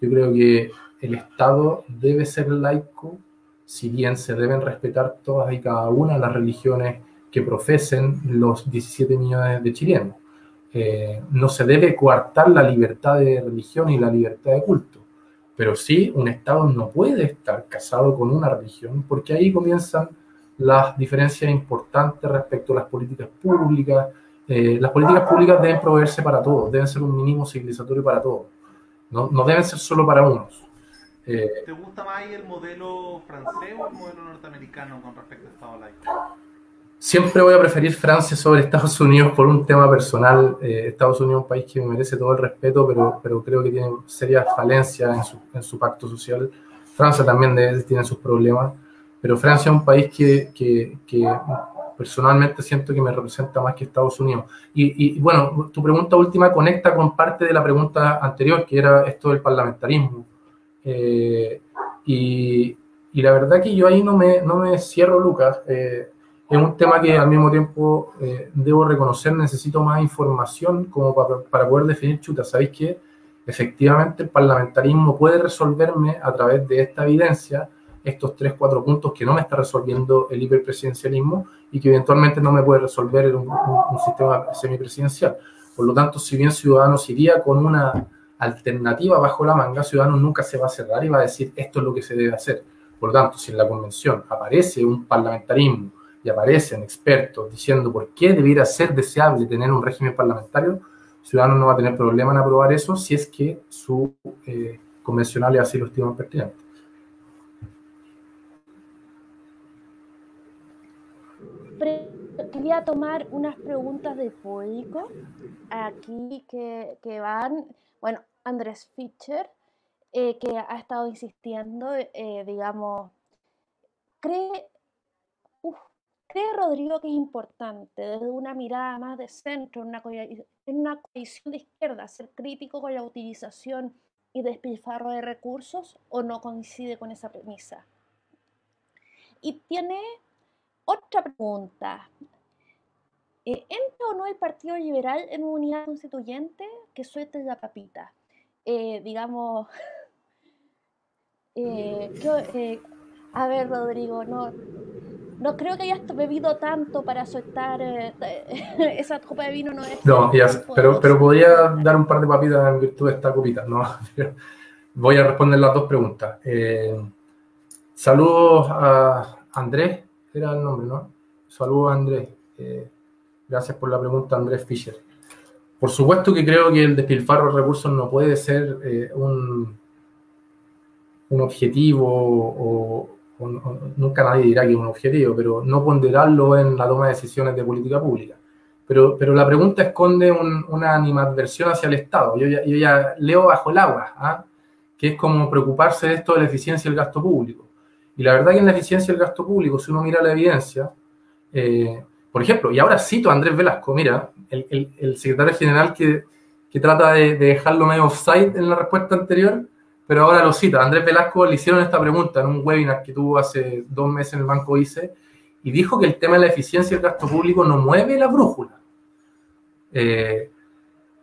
Yo creo que el Estado debe ser laico, si bien se deben respetar todas y cada una de las religiones que profesen los 17 millones de chilenos. Eh, no se debe coartar la libertad de religión y la libertad de culto. Pero sí, un Estado no puede estar casado con una religión porque ahí comienzan las diferencias importantes respecto a las políticas públicas. Eh, las políticas públicas deben proveerse para todos, deben ser un mínimo civilizatorio para todos, no, no deben ser solo para unos. Eh, ¿Te gusta más el modelo francés o el modelo norteamericano con respecto al Estado laico? Siempre voy a preferir Francia sobre Estados Unidos por un tema personal. Eh, Estados Unidos es un país que me merece todo el respeto, pero, pero creo que tiene serias falencias en su, en su pacto social. Francia también tiene sus problemas, pero Francia es un país que, que, que, personalmente siento que me representa más que Estados Unidos. Y, y, bueno, tu pregunta última conecta con parte de la pregunta anterior, que era esto del parlamentarismo. Eh, y, y, la verdad que yo ahí no me, no me cierro, Lucas. Eh, es un tema que al mismo tiempo eh, debo reconocer, necesito más información como para, para poder definir chuta. ¿Sabéis que efectivamente el parlamentarismo puede resolverme a través de esta evidencia estos tres, cuatro puntos que no me está resolviendo el hiperpresidencialismo y que eventualmente no me puede resolver un, un, un sistema semipresidencial? Por lo tanto, si bien Ciudadanos iría con una alternativa bajo la manga, Ciudadanos nunca se va a cerrar y va a decir esto es lo que se debe hacer. Por lo tanto, si en la convención aparece un parlamentarismo aparecen expertos diciendo por qué debiera ser deseable tener un régimen parlamentario, Ciudadanos no va a tener problema en aprobar eso si es que su eh, convencional así lo estima pertinente. Quería tomar unas preguntas del público aquí que, que van. Bueno, Andrés Fischer, eh, que ha estado insistiendo, eh, digamos, cree ¿Cree Rodrigo que es importante desde una mirada más de centro, en una, coalición de izquierda, ser crítico con la utilización y despilfarro de recursos o no coincide con esa premisa? Y tiene otra pregunta. Eh, ¿Entra o no el Partido Liberal en una unidad constituyente que suelte la papita? Eh, digamos, eh, a ver, Rodrigo, no, no creo que hayas bebido tanto para soltar eh, esa copa de vino. No, es no pero, pero podría dar un par de papitas en virtud de esta copita. No, voy a responder las dos preguntas. Eh, saludos a Andrés, era el nombre, ¿no? Saludos a Andrés. Eh, gracias por la pregunta, Andrés Fischer. Por supuesto que creo que el despilfarro de recursos no puede ser un, un objetivo o, nunca nadie dirá que es un objetivo, pero no ponderarlo en la toma de decisiones de política pública. Pero, pero la pregunta esconde una animadversión hacia el Estado. Yo ya, leo bajo el agua, ¿ah? que es como preocuparse de esto de la eficiencia del gasto público. Y la verdad que en la eficiencia del gasto público, si uno mira la evidencia, eh, por ejemplo, y ahora cito a Andrés Velasco, mira, el, el, secretario general que, que trata de, de, dejarlo medio offside en la respuesta anterior, pero ahora lo cita. Andrés Velasco le hicieron esta pregunta en un webinar que tuvo hace dos meses en el Banco ICE y dijo que el tema de la eficiencia del gasto público no mueve la brújula. Eh,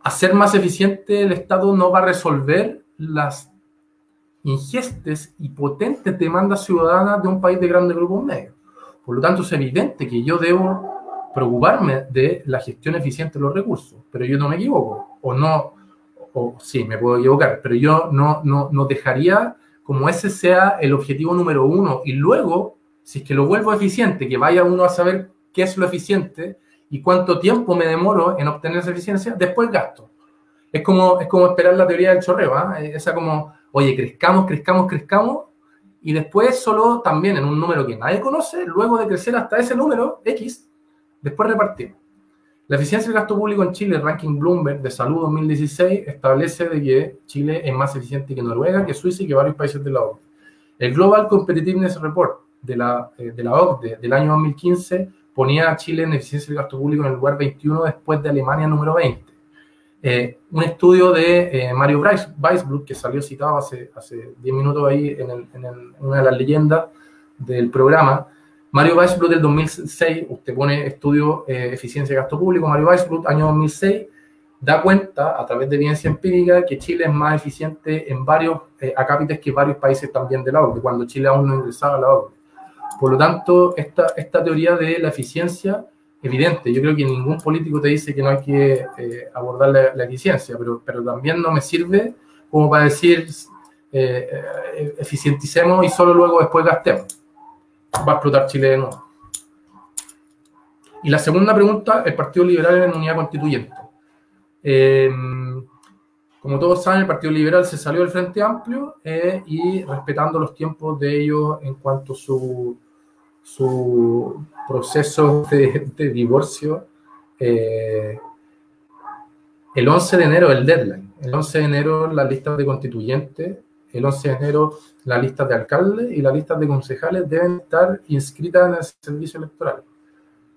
hacer más eficiente el Estado no va a resolver las ingestes y potentes demandas ciudadanas de un país de grandes grupos medios. Por lo tanto, es evidente que yo debo preocuparme de la gestión eficiente de los recursos, pero yo no me equivoco, o no, o sí, me puedo equivocar, pero yo no, no, no dejaría como ese sea el objetivo número uno y luego, si es que lo vuelvo eficiente, que vaya uno a saber qué es lo eficiente y cuánto tiempo me demoro en obtener esa eficiencia, después gasto. Es como, es como esperar la teoría del chorreo, ¿ah? esa como, oye, crezcamos, crezcamos, crezcamos, y después solo también en un número que nadie conoce, luego de crecer hasta ese número, X, después repartimos. La eficiencia del gasto público en Chile, el ranking Bloomberg de salud 2016, establece de que Chile es más eficiente que Noruega, que Suiza y que varios países de la OCDE. El Global Competitiveness Report de la, eh, de la OCDE del año 2015 ponía a Chile en eficiencia del gasto público en el lugar 21 después de Alemania número 20. Eh, un estudio de eh, Mario Weisblut, que salió citado hace, hace 10 minutos ahí en, en, una de las leyendas del programa, Mario Weisbrot del 2006, usted pone estudio eh, eficiencia de gasto público, Mario Weisbrot, año 2006, da cuenta a través de evidencia empírica que Chile es más eficiente en varios eh, acápites que varios países también de la OCDE, cuando Chile aún no ingresaba a la OCDE. Por lo tanto, esta, esta teoría de la eficiencia, evidente, yo creo que ningún político te dice que no hay que eh, abordar la, eficiencia, pero, pero también no me sirve como para decir eh, eh, eficienticemos y solo luego después gastemos va a explotar Chile de nuevo. Y la segunda pregunta, el Partido Liberal en unidad constituyente. Eh, como todos saben, el Partido Liberal se salió del Frente Amplio eh, y respetando los tiempos de ellos en cuanto a su, su proceso de, divorcio, eh, el 11 de enero el deadline. El 11 de enero las listas de constituyentes el 11 de enero la lista de alcaldes y la lista de concejales deben estar inscritas en el servicio electoral.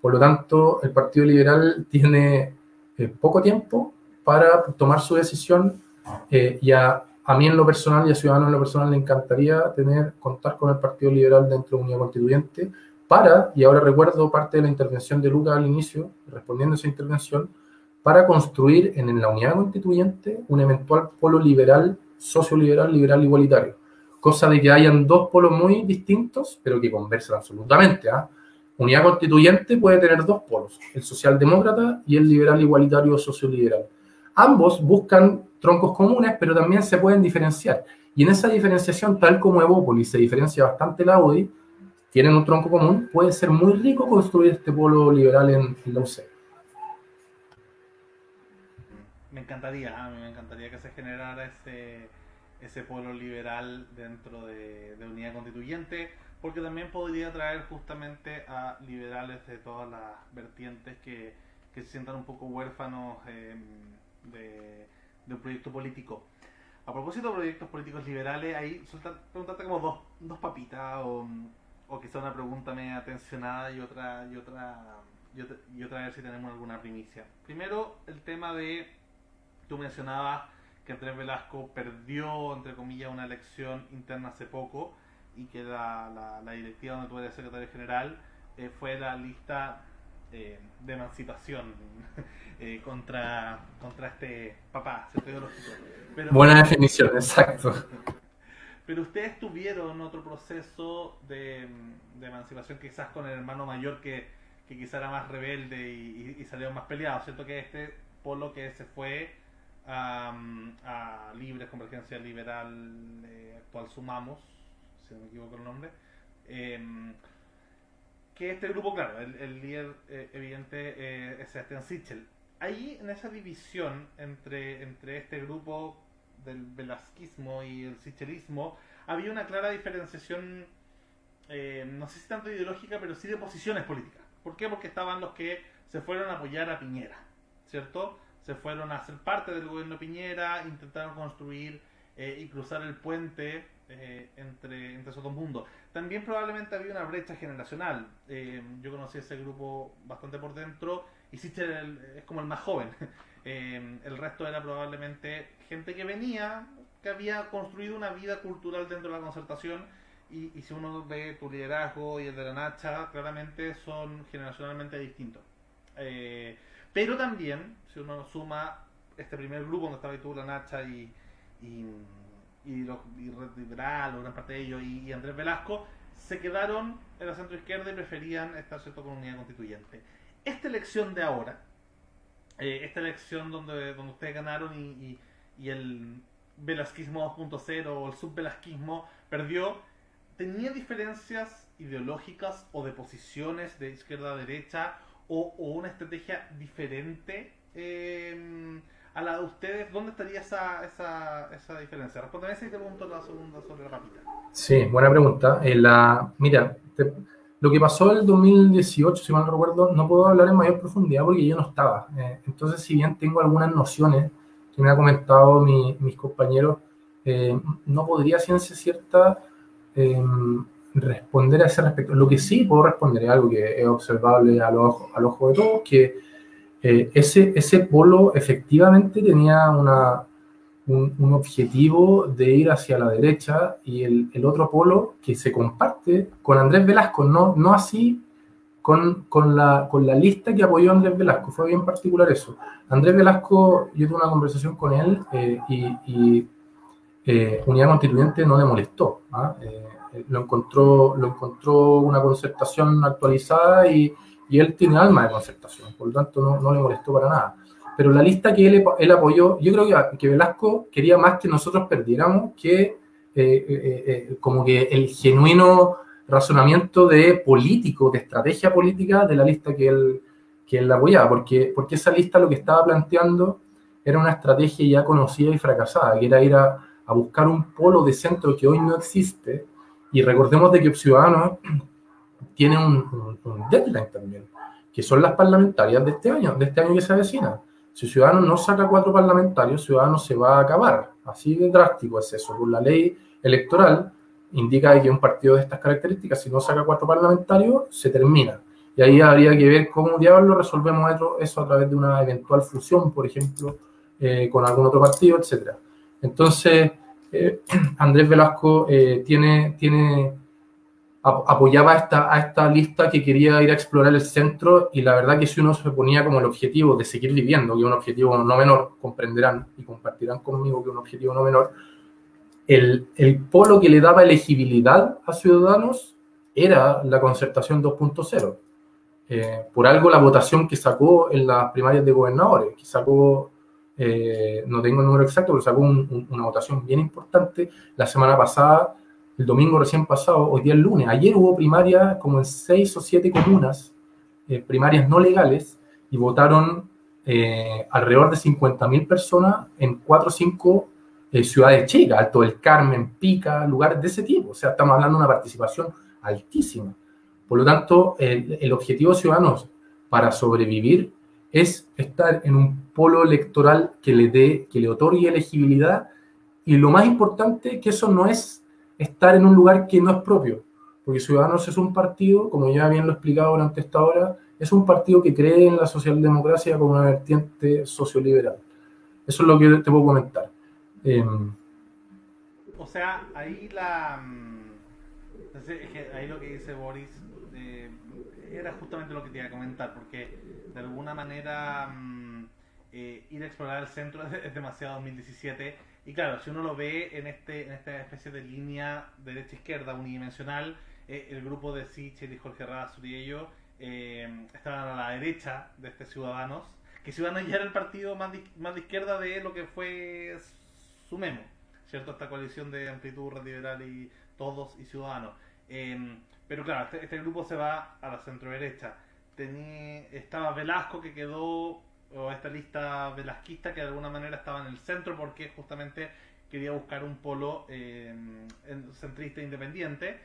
Por lo tanto, el Partido Liberal tiene eh, poco tiempo para tomar su decisión eh, y a, mí en lo personal y a Ciudadanos en lo personal le encantaría tener, contar con el Partido Liberal dentro de Unidad Constituyente para, y ahora recuerdo parte de la intervención de Lucas al inicio, respondiendo a esa intervención, para construir en la Unidad Constituyente un eventual polo liberal socioliberal, liberal, igualitario. Cosa de que hayan dos polos muy distintos, pero que conversan absolutamente. ¿ah? Unidad constituyente puede tener dos polos, el socialdemócrata y el liberal igualitario socioliberal. Ambos buscan troncos comunes, pero también se pueden diferenciar. Y en esa diferenciación, tal como Evópolis se diferencia bastante la UDI, tienen un tronco común, puede ser muy rico construir este polo liberal en, la UC. Me encantaría, a mí me encantaría que se generara ese, ese polo liberal dentro de, Unidad Constituyente, porque también podría traer justamente a liberales de todas las vertientes que, se sientan un poco huérfanos em, de, un proyecto político. A propósito de proyectos políticos liberales, ahí preguntarte como dos, dos papitas o, o quizá una pregunta media atencionada y otra, y otra y otra, y otra vez si tenemos alguna primicia. Primero, el tema de Tú mencionabas que Andrés Velasco perdió, entre comillas, una elección interna hace poco y que la, la, directiva donde tú eres secretario general eh, fue la lista eh, de emancipación eh, contra, contra este papá, Buena definición, exacto. pero ustedes tuvieron otro proceso de, de emancipación quizás con el hermano mayor que, que quizás era más rebelde y, y, salieron más peleados, ¿cierto? Que este polo que se fue a, a Libres, Convergencia Liberal, eh, actual Sumamos, si no me equivoco el nombre, eh, que este grupo, claro, el, el líder eh, evidente eh, es Sebastián Sichel. Ahí, en esa división entre, entre este grupo del velasquismo y el sichelismo, había una clara diferenciación, eh, no sé si tanto ideológica, pero sí de posiciones políticas. ¿Por qué? Porque estaban los que se fueron a apoyar a Piñera, ¿cierto? Se fueron a ser parte del gobierno Piñera, intentaron construir y cruzar el puente entre, entre esos dos mundos. También probablemente había una brecha generacional. Eh, yo conocí ese grupo bastante por dentro y es como el más joven. Eh, el resto era probablemente gente que venía, que había construido una vida cultural dentro de la concertación y, y si uno ve tu liderazgo y el de la Nacha, claramente son generacionalmente distintos. Eh, pero también, si uno suma este primer grupo donde estaba tú, la Nacha y, y y, los, y Red Liberal, o gran parte de ellos, y, y, Andrés Velasco, se quedaron en la centro izquierda y preferían estar ¿cierto? con unidad constituyente. Esta elección de ahora, eh, esta elección donde, donde ustedes ganaron y, y, el velasquismo 2.0 o el subvelasquismo perdió, ¿tenía diferencias ideológicas o de posiciones de izquierda a derecha o, o una estrategia diferente? Eh, a la de ustedes, ¿dónde estaría esa, esa, esa diferencia? Respóndeme esa y te pregunto la segunda sobre rápida. Sí, buena pregunta. Eh, la, mira, te, lo que pasó el 2018, si mal no recuerdo, no puedo hablar en mayor profundidad porque yo no estaba. Eh, entonces, si bien tengo algunas nociones que me ha comentado mi, mis compañeros, eh, no podría ciencia cierta responder a ese respecto. Lo que sí puedo responder es algo que es observable al ojo, al ojo de todos, que eh, ese, ese polo efectivamente tenía una, un, un, objetivo de ir hacia la derecha y el, el, otro polo que se comparte con Andrés Velasco, no, no así con, con, la, con la lista que apoyó Andrés Velasco, fue bien particular eso. Andrés Velasco, yo tuve una conversación con él eh, y, y eh, Unidad Constituyente no le molestó. ¿ah? Eh, lo, encontró, lo encontró una concertación actualizada y y él tiene alma de concertación, por lo tanto no, no le molestó para nada. Pero la lista que él, él, apoyó, yo creo que, que Velasco quería más que nosotros perdiéramos que eh, eh, eh, como que el genuino razonamiento de político, de estrategia política de la lista que él, que él apoyaba, porque, porque esa lista lo que estaba planteando era una estrategia ya conocida y fracasada, que era ir a, a buscar un polo de centro que hoy no existe, y recordemos de que Ciudadanos tiene un, deadline también, que son las parlamentarias de este año, de este año que se avecina. Si Ciudadanos no saca cuatro parlamentarios, Ciudadanos se va a acabar. Así de drástico es eso. Por la ley electoral indica que un partido de estas características, si no saca cuatro parlamentarios, se termina. Y ahí habría que ver cómo diablos resolvemos eso a través de una eventual fusión, por ejemplo, eh, con algún otro partido, etc. Entonces, eh, Andrés Velasco eh, tiene, tiene apoyaba a esta, esta lista que quería ir a explorar el centro y la verdad que si uno se ponía como el objetivo de seguir viviendo, que es un objetivo no menor, comprenderán y compartirán conmigo que es un objetivo no menor, el, el polo que le daba elegibilidad a ciudadanos era la concertación 2.0. Eh, por algo la votación que sacó en las primarias de gobernadores, que sacó, eh, no tengo el número exacto, pero sacó un, un, una votación bien importante la semana pasada el domingo recién pasado, hoy día el lunes. Ayer hubo primarias como en seis o siete comunas, eh, primarias no legales, y votaron eh, alrededor de 50.000 personas en cuatro o cinco eh, ciudades chicas, Alto del Carmen, Pica, lugares de ese tipo. O sea, estamos hablando de una participación altísima. Por lo tanto, el, el objetivo Ciudadanos para sobrevivir es estar en un polo electoral que le dé, que le otorgue elegibilidad y lo más importante que eso no es estar en un lugar que no es propio. Porque Ciudadanos es un partido, como ya bien lo explicado durante esta hora, es un partido que cree en la socialdemocracia como una vertiente socioliberal. Eso es lo que te puedo comentar. Eh, o sea, ahí la. ahí lo que dice Boris eh, era justamente lo que te iba a comentar, porque de alguna manera eh, ir a explorar el centro es demasiado 2017 Y claro, si uno lo ve en, este, en esta especie de línea derecha-izquierda unidimensional, eh, el grupo de Sichel y Jorge Razur y ellos eh, estaban a la derecha de este Ciudadanos, que Ciudadanos ya era el partido más de, más de izquierda de lo que fue su memo, ¿cierto? Esta coalición de amplitud, red liberal y todos y ciudadanos. Em, pero claro, este, este, grupo se va a la centro derecha. Estaba Velasco que quedó o esta lista velasquista que de alguna manera estaba en el centro porque justamente quería buscar un polo eh, centrista independiente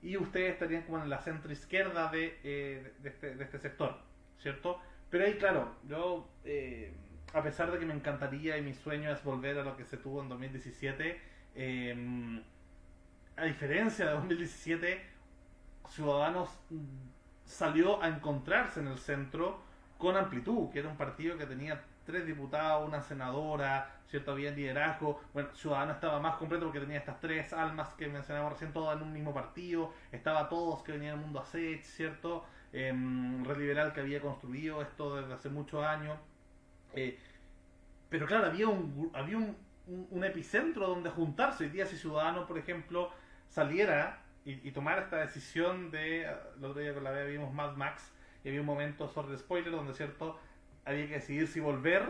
y ustedes estarían como en la centro izquierda de, eh, este, este, sector, ¿cierto? Pero ahí, claro, yo, eh, a pesar de que me encantaría y mi sueño es volver a lo que se tuvo en 2017, a diferencia de 2017, Ciudadanos mm, salió a encontrarse en el centro con amplitud, que era un partido que tenía tres diputados, una senadora, ¿cierto? Había liderazgo. Bueno, Ciudadano estaba más completo porque tenía estas tres almas que mencionamos recién, todas en un mismo partido. Estaba todos que venían del mundo a SET, ¿cierto? Eh, Red Liberal que había construido esto desde hace muchos años. Eh, pero claro, había un, había un, epicentro donde juntarse. Hoy día si Ciudadano, por ejemplo, saliera y, y tomara esta decisión de, el otro día con la vez vimos Mad Max, y había un momento sobre el spoiler donde, ¿cierto? Había que decidir si volver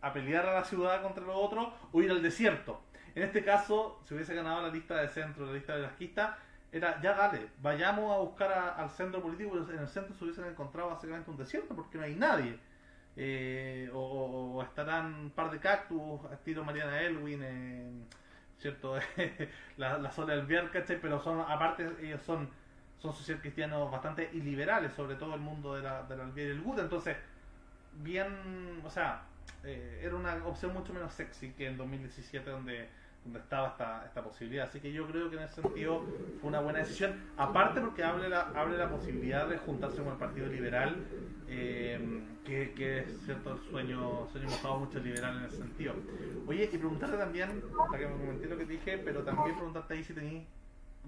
a pelear a la ciudad contra los otros o ir al desierto. En este caso, si hubiese ganado la lista de centro, la lista de lasquista, era ya dale, vayamos a buscar al centro político, pero en el centro se hubiesen encontrado básicamente un desierto porque no hay nadie. Eh, o, estarán un par de cactus, estilo Mariana Elwin, ¿cierto? la, la zona del Biar, Pero son, aparte, ellos son son social cristianos bastante iliberales, sobre todo el mundo de la, de la y el Good. Entonces, bien, o sea, eh, era una opción mucho menos sexy que en 2017 donde, donde estaba esta, esta posibilidad. Así que yo creo que en ese sentido fue una buena decisión. Aparte porque abre la, abre la posibilidad de juntarse con el Partido Liberal, eh, que, que, es cierto el sueño, sueño mojado mucho liberal en ese sentido. Oye, y preguntarte también, hasta que me comenté lo que dije, pero también preguntarte ahí si tenéis,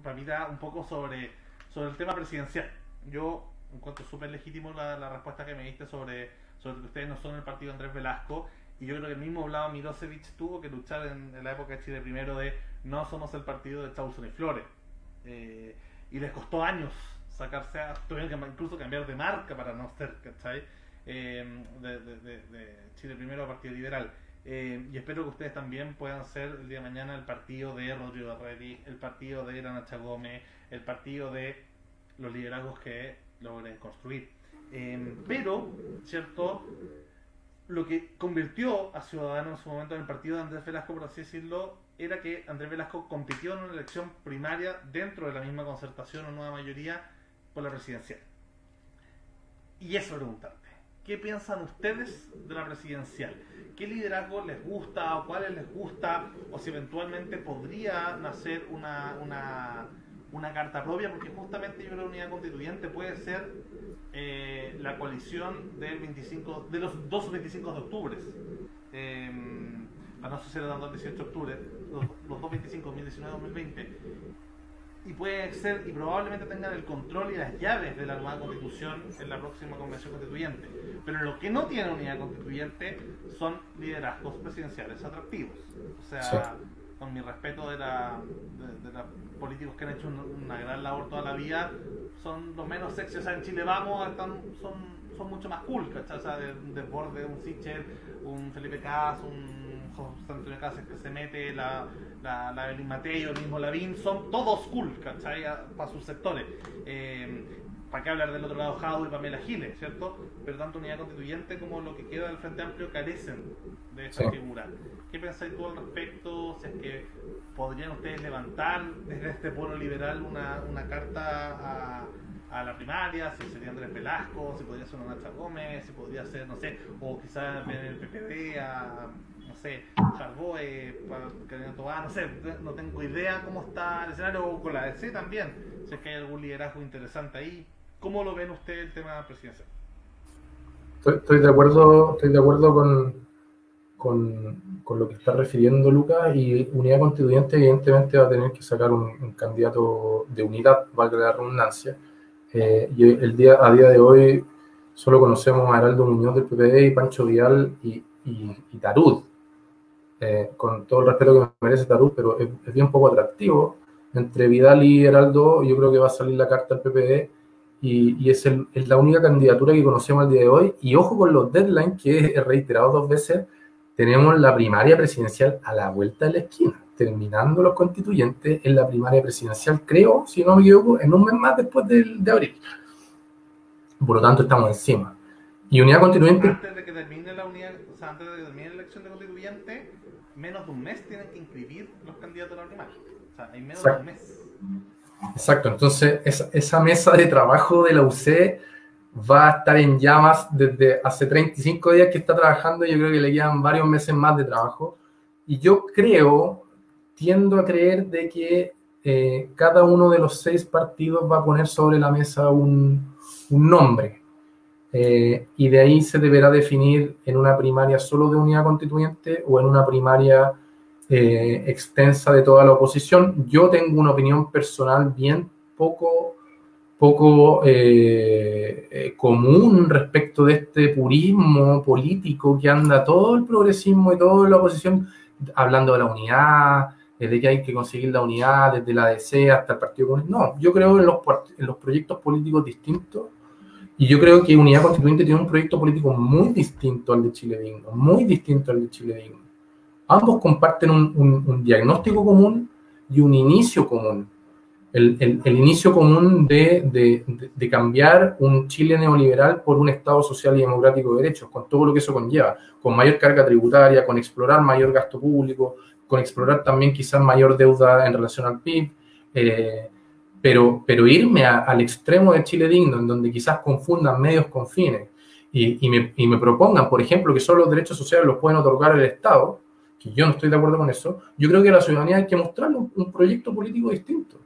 Ramita, un poco sobre sobre el tema presidencial. Yo encuentro súper legítimo la, respuesta que me diste sobre, sobre que ustedes no son el partido Andrés Velasco. Y yo creo que el mismo Vlado Mirosevic tuvo que luchar en, la época de Chile primero de no somos el partido de Chauson y Flores. Eh, y les costó años sacarse, a, tuvieron que incluso cambiar de marca para no ser, ¿cachai? Eh, de, Chile primero a Partido Liberal. Eh, y espero que ustedes también puedan ser el día de mañana el partido de Rodrigo Herreri, el partido de Nacha Gómez, el partido de los liderazgos que logren construir. Em, pero, ¿cierto? Lo que convirtió a Ciudadanos en su momento en el partido de Andrés Velasco, por así decirlo, era que Andrés Velasco compitió en una elección primaria dentro de la misma concertación o nueva mayoría por la presidencial. Y eso preguntarte. ¿Qué piensan ustedes de la presidencial? ¿Qué liderazgo les gusta o cuáles les gusta? O si eventualmente podría nacer una, una, carta propia, porque justamente yo creo que la unidad constituyente puede ser eh, la coalición del 25, de los dos 25 de octubre. Eh, para no suceder tanto el 18 de octubre, los, los dos 25, 2019 2020 y puede ser y probablemente tengan el control y las llaves de la nueva constitución en la próxima convención constituyente. Pero lo que no tiene unidad constituyente son liderazgos presidenciales atractivos. O sea, con mi respeto de, la, de, los políticos que han hecho una gran labor toda la vida, son los menos sexy. O sea, en Chile vamos, están, son, son mucho más cool, ¿cachai? O sea, de, de borde, un Sichel, un Felipe Cas, un José Antonio Casas que se mete, la, la, la Evelyn Mateo, el mismo Lavín, son todos cool, ¿cachai? Para sus sectores. Eh, ¿Para qué hablar del otro lado Jado y Pamela Giles, ¿cierto? Pero tanto Unidad Constituyente como lo que queda del Frente Amplio carecen de esa figura. ¿Qué pensáis tú al respecto? Si es que podrían ustedes levantar desde este pueblo liberal una, una carta a, a la primaria, si sería Andrés Velasco, si podría ser una Nacha Gómez, si podría ser, no sé, o quizás en el PPD a sé, Jarboe, Tobá, no sé, no tengo idea cómo está el escenario con la DC también, si es que hay algún liderazgo interesante ahí. ¿Cómo lo ven usted el tema presidencial? Estoy, estoy de acuerdo, estoy de acuerdo con, con, con, lo que está refiriendo Lucas y Unidad Constituyente evidentemente va a tener que sacar un, candidato de unidad, valga la redundancia. Eh, y el día, a día de hoy solo conocemos a Heraldo Muñoz del PPD y Pancho Vial y, y, y Tarud eh, con todo el respeto que me merece Tarú, pero es, es, bien poco atractivo. Entre Vidal y Heraldo, yo creo que va a salir la carta al PPD y, y es, el, es, la única candidatura que conocemos al día de hoy. Y ojo con los deadlines, que he reiterado dos veces, tenemos la primaria presidencial a la vuelta de la esquina, terminando los constituyentes en la primaria presidencial, creo, si no me equivoco, en un mes más después de, de abril. Por lo tanto, estamos encima. Y unidad constituyente. Antes de que termine la unidad, o sea, antes de que termine la elección de constituyente, menos de un mes tienen que inscribir los candidatos a la primaria. O sea, hay menos Exacto. de un mes. Exacto. Entonces, esa, esa, mesa de trabajo de la UC va a estar en llamas desde hace 35 días que está trabajando. Yo creo que le quedan varios meses más de trabajo. Y yo creo, tiendo a creer de que eh, cada uno de los seis partidos va a poner sobre la mesa un, un nombre. Eh, y de ahí se deberá definir en una primaria solo de unidad constituyente o en una primaria eh, extensa de toda la oposición. Yo tengo una opinión personal bien poco, poco eh, eh, común respecto de este purismo político que anda todo el progresismo y toda la oposición hablando de la unidad, de que hay que conseguir la unidad desde la DC hasta el Partido Comunista. No, yo creo en los, en los proyectos políticos distintos y yo creo que Unidad Constituyente tiene un proyecto político muy distinto al de Chile Digno, muy distinto al de Chile Digno. Ambos comparten un, un, un diagnóstico común y un inicio común. El, el, el inicio común de, de, de, cambiar un Chile neoliberal por un Estado social y democrático de derechos, con todo lo que eso conlleva, con mayor carga tributaria, con explorar mayor gasto público, con explorar también quizás mayor deuda en relación al PIB. Eh, pero, pero irme a, al extremo de Chile Digno, en donde quizás confundan medios con fines y, y, me, y, me, propongan, por ejemplo, que solo los derechos sociales los pueden otorgar el Estado, que yo no estoy de acuerdo con eso, yo creo que la ciudadanía hay que mostrarle un, un proyecto político distinto.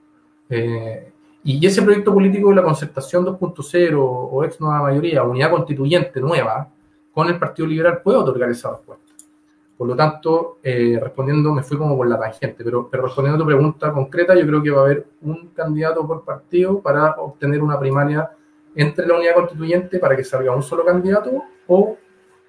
Eh, y ese proyecto político de la concertación 2.0 o ex nueva mayoría, unidad constituyente nueva, con el Partido Liberal puede otorgar esa respuesta. Por lo tanto, eh, respondiendo, me fui como por la tangente, pero, pero, respondiendo a tu pregunta concreta, yo creo que va a haber un candidato por partido para obtener una primaria entre la unidad constituyente para que salga un solo candidato o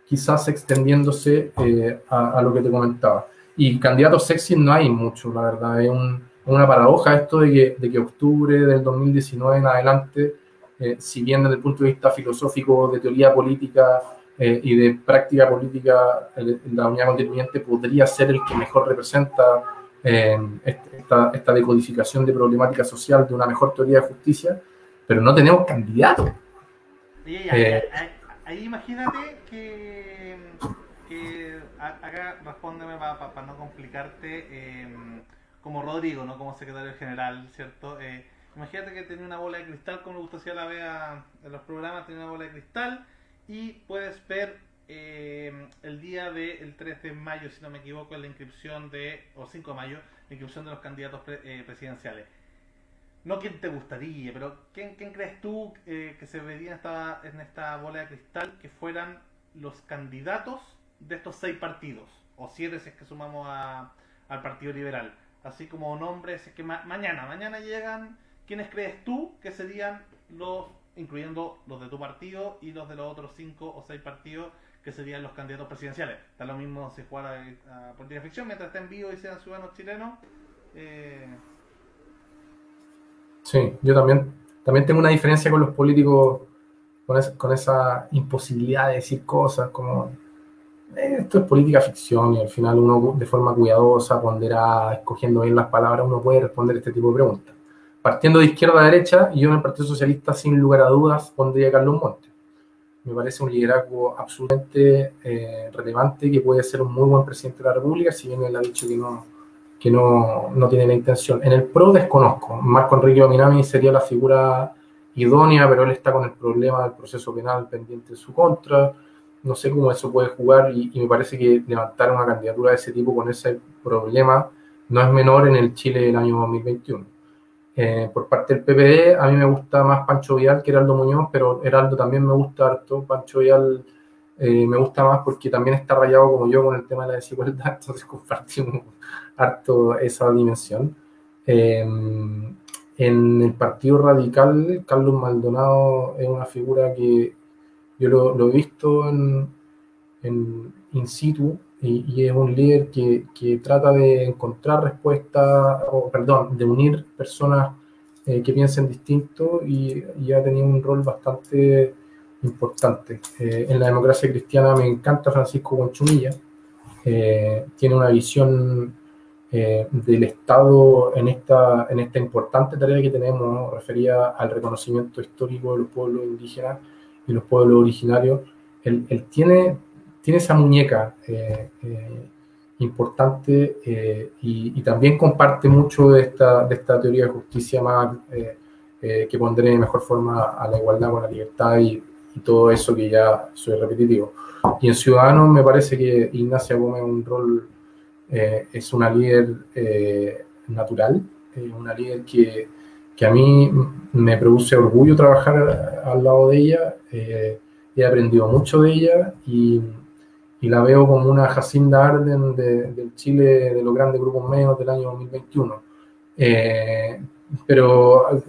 quizás extendiéndose eh, a, a, lo que te comentaba. Y candidatos sexy no hay mucho, la verdad. Es un, una paradoja esto de que, de que octubre del 2019 en adelante, eh, si bien desde el punto de vista filosófico, de teoría política, eh, y de práctica política, el, la unidad constituyente podría ser el que mejor representa esta, esta, decodificación de problemática social de una mejor teoría de justicia, pero no tenemos candidato. Sí, ahí, ahí, ahí, imagínate que, acá respóndeme para pa, pa no complicarte, eh, como Rodrigo, no como secretario general, ¿cierto? Eh, imagínate que tenía una bola de cristal, como le gusta la vea en los programas, tenía una bola de cristal y puedes ver eh, el día del 3 de mayo, si no me equivoco, la inscripción de, o 5 de mayo, la inscripción de los candidatos pre, eh, presidenciales. No quién te gustaría, pero ¿quién, quién crees tú eh, que se vería en esta, en esta bola de cristal que fueran los candidatos de estos seis partidos? O siete si es que sumamos a, al Partido Liberal. Así como nombres, es que ma mañana, mañana llegan, ¿quiénes crees tú que serían los incluyendo los de tu partido y los de los otros cinco o seis partidos que serían los candidatos presidenciales. Está lo mismo si jugara a, a política ficción mientras esté en vivo y sean ciudadanos chilenos. Eh... Sí, yo también, también tengo una diferencia con los políticos, con, es, con esa imposibilidad de decir cosas como eh, esto es política ficción y al final uno de forma cuidadosa, ponderada, escogiendo bien las palabras, uno puede responder este tipo de preguntas partiendo de izquierda a derecha, yo en el Partido Socialista, sin lugar a dudas, pondría a Carlos Montes. Me parece un liderazgo absolutamente eh, relevante que puede ser un muy buen presidente de la República, si bien él ha dicho que no, que no, no tiene la intención. En el PRO desconozco. Marco Enrique Ominami sería la figura idónea, pero él está con el problema del proceso penal pendiente en su contra. No sé cómo eso puede jugar y, me parece que levantar una candidatura de ese tipo con ese problema no es menor en el Chile del año 2021. Eh, por parte del PPD, a mí me gusta más Pancho Vial que Heraldo Muñoz, pero Heraldo también me gusta harto. Pancho Vial eh, me gusta más porque también está rayado como yo con el tema de la desigualdad, entonces compartimos harto esa dimensión. Eh, en el Partido Radical, Carlos Maldonado es una figura que yo lo, lo he visto en, en in situ y, es un líder que, que, trata de encontrar respuestas, o perdón, de unir personas eh, que piensen distinto y, y, ha tenido un rol bastante importante. Eh, en la democracia cristiana me encanta Francisco Conchumilla, eh, tiene una visión del Estado en esta, en esta importante tarea que tenemos, referida al reconocimiento histórico de los pueblos indígenas y los pueblos originarios. Él, él tiene tiene esa muñeca eh, eh, importante eh, y, también comparte mucho de esta, de esta teoría de justicia más que pondré de mejor forma a la igualdad con la libertad y, todo eso que ya soy repetitivo. Y en Ciudadanos me parece que Ignacia Gómez un rol, es una líder natural, una líder que, que, a mí me produce orgullo trabajar al lado de ella. he aprendido mucho de ella y, y la veo como una Jacinda Arden del Chile de los grandes grupos medios del año 2021. Eh, pero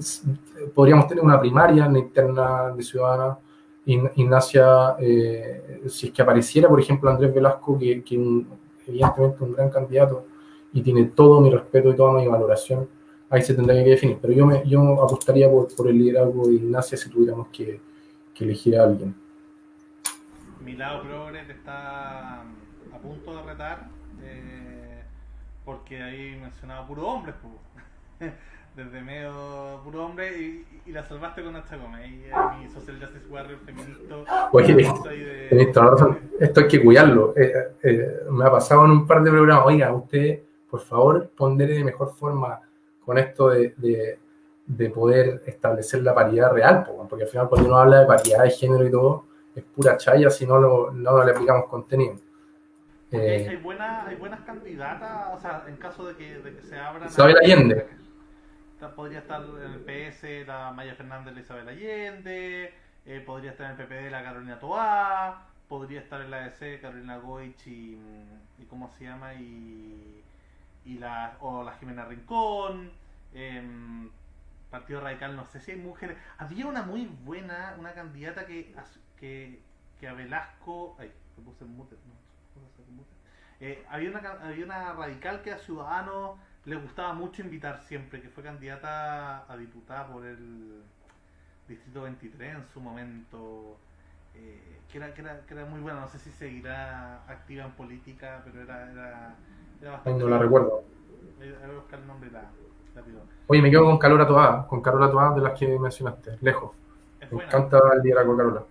podríamos tener una primaria en la interna de Ciudadana. Ignacia, eh, si es que apareciera, por ejemplo, Andrés Velasco, que, que un, evidentemente un gran candidato y tiene todo mi respeto y toda mi valoración, ahí se tendría que definir. Pero yo, me, yo apostaría por, por el liderazgo de Ignacia si tuviéramos que, que elegir a alguien mi lado progre te está a punto de retar eh, porque ahí mencionaba puro hombre, desde medio puro hombre y, la salvaste con esta goma. Y mi social justice warrior feminista. Oye, de... esto hay que cuidarlo. Eh, eh, me ha pasado en un par de programas. Oiga, usted, por favor, pondere de mejor forma con esto de, de, de poder establecer la paridad real, porque al final cuando uno habla de paridad de género y todo, es pura chaya si no, lo, no le aplicamos contenido. Eh, hay, buenas, hay buenas candidatas, o sea, en caso de que, de que se abran... Isabel Allende. Podría estar en el PS la Maya Fernández, la Isabel Allende, eh, podría estar en el PPD la Carolina Toá, podría estar en la ADC Carolina Goich y, y ¿cómo se llama? Y, y la, o la Jimena Rincón. Eh, Partido Radical, no sé si hay mujeres. Había una muy buena, una candidata que que, a Velasco. Ay, me puse mute, eh, había, una, había una radical que a Ciudadanos le gustaba mucho invitar siempre, que fue candidata a diputada por el Distrito 23 en su momento. Eh, que, era, que, era, que era muy buena, no sé si seguirá activa en política, pero era, era, bastante. No la recuerdo. Voy a buscar el nombre la, Oye, me quedo con Carola Toada, con Carola Toada de las que mencionaste, lejos. me encanta el liderazgo Carola.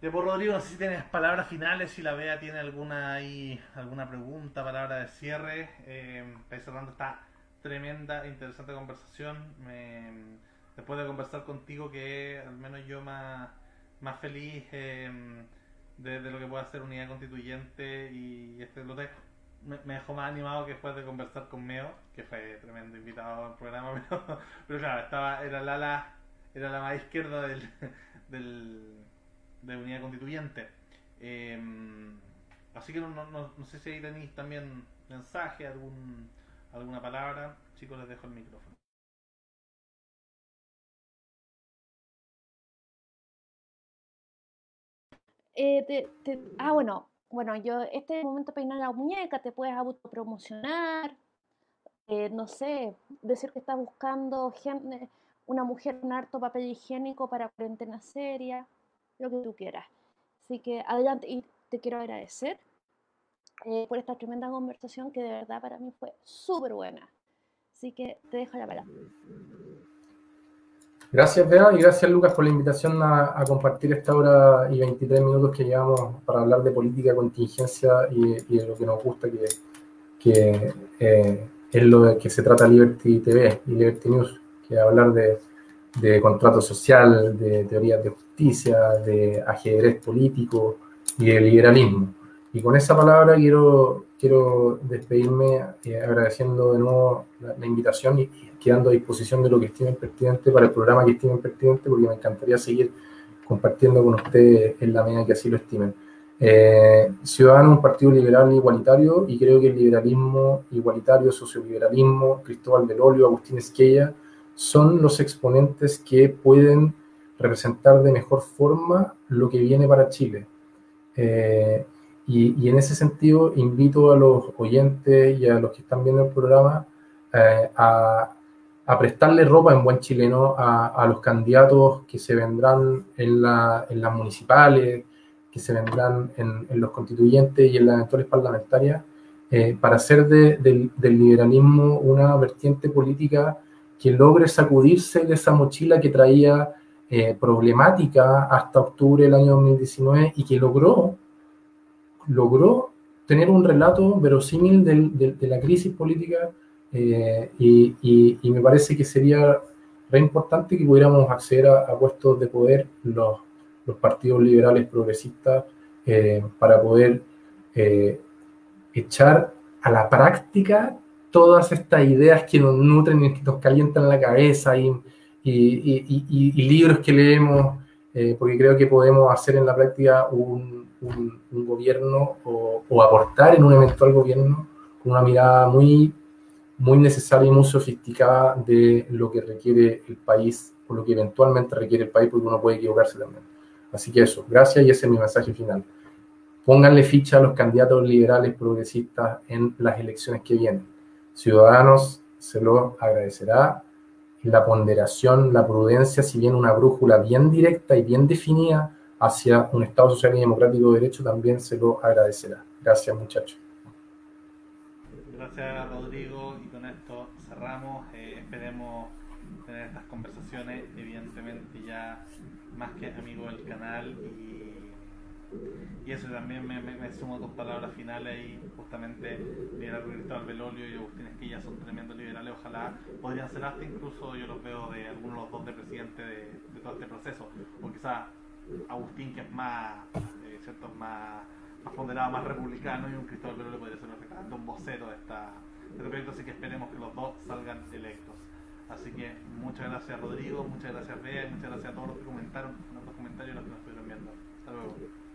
De por Rodrigo, no sé si tienes palabras finales, si la Bea tiene alguna ahí, alguna pregunta, palabra de cierre. Eh, cerrando esta tremenda, interesante conversación. después de conversar contigo, que al menos yo más, más feliz eh, de, lo que pueda hacer unidad constituyente y este lo me, me, dejó más animado que después de conversar con Meo, que fue tremendo invitado al programa, pero, claro, estaba, era la, la, era la más izquierda del, del de unidad constituyente. Em, así que no, no, no, sé si ahí tenéis también mensaje, algún, alguna palabra. Chicos, les dejo el micrófono. Eh, ah, bueno, bueno, yo este momento peinar la muñeca, te puedes autopromocionar, eh, no sé, decir que estás buscando gente, una mujer con harto papel higiénico para cuarentena seria lo que tú quieras. Así que adelante y te quiero agradecer eh, por esta tremenda conversación que de verdad para mí fue súper buena. Así que te dejo la palabra. Gracias, Bea, y gracias, Lucas, por la invitación a, compartir esta hora y 23 minutos que llevamos para hablar de política, contingencia y, de lo que nos gusta, que, eh, es lo que se trata Liberty TV y Liberty News, que es hablar de, de contrato social, de teorías de justicia, de ajedrez político y de liberalismo. Y con esa palabra quiero, quiero despedirme eh, agradeciendo de nuevo la, invitación y, quedando a disposición de lo que estimen pertinente para el programa que estimen pertinente, porque me encantaría seguir compartiendo con ustedes en la medida que así lo estimen. Eh, Ciudadano un partido liberal igualitario y creo que el liberalismo igualitario, socioliberalismo, Cristóbal del Olio, Agustín Esquella, son los exponentes que pueden representar de mejor forma lo que viene para Chile. Eh, Y, en ese sentido invito a los oyentes y a los que están viendo el programa eh, a, a, prestarle ropa en buen chileno a, a los candidatos que se vendrán en, la, en, las municipales, que se vendrán en, en, los constituyentes y en las eventuales parlamentarias, eh, para hacer de, del, del liberalismo una vertiente política que logre sacudirse de esa mochila que traía eh, problemática hasta octubre del año 2019 y que logró, logró tener un relato verosímil de la crisis política eh, y, me parece que sería re importante que pudiéramos acceder a, puestos de poder los, partidos liberales progresistas eh, para poder echar a la práctica todas estas ideas que nos nutren y que nos calientan la cabeza y, y, libros que leemos, eh, porque creo que podemos hacer en la práctica un, un, gobierno o, o, aportar en un eventual gobierno con una mirada muy, muy necesaria y muy sofisticada de lo que requiere el país o lo que eventualmente requiere el país, porque uno puede equivocarse también. Así que eso, gracias y ese es mi mensaje final. Pónganle ficha a los candidatos liberales progresistas en las elecciones que vienen. Ciudadanos se lo agradecerá la ponderación, la prudencia, si bien una brújula bien directa y bien definida hacia un Estado social y democrático de derecho, también se lo agradecerá. Gracias, muchachos. Gracias, Rodrigo. Y con esto cerramos. Eh, esperemos tener estas conversaciones, evidentemente ya más que amigo del canal y y eso también me, me, sumo a tus palabras finales y justamente Miguel Cristóbal Belolio y Agustín Esquilla son tremendos liberales, ojalá podrían ser hasta incluso yo los veo de algunos de los dos de presidente de, todo este proceso, o quizás Agustín que es más, eh, cierto, más, ponderado, más republicano y un Cristóbal Belolio podría ser un vocero de, esta, de este proyecto, así que esperemos que los dos salgan electos. Así que muchas gracias Rodrigo, muchas gracias Bea muchas gracias a todos los que comentaron en los comentarios y los que nos estuvieron viendo. Hasta luego.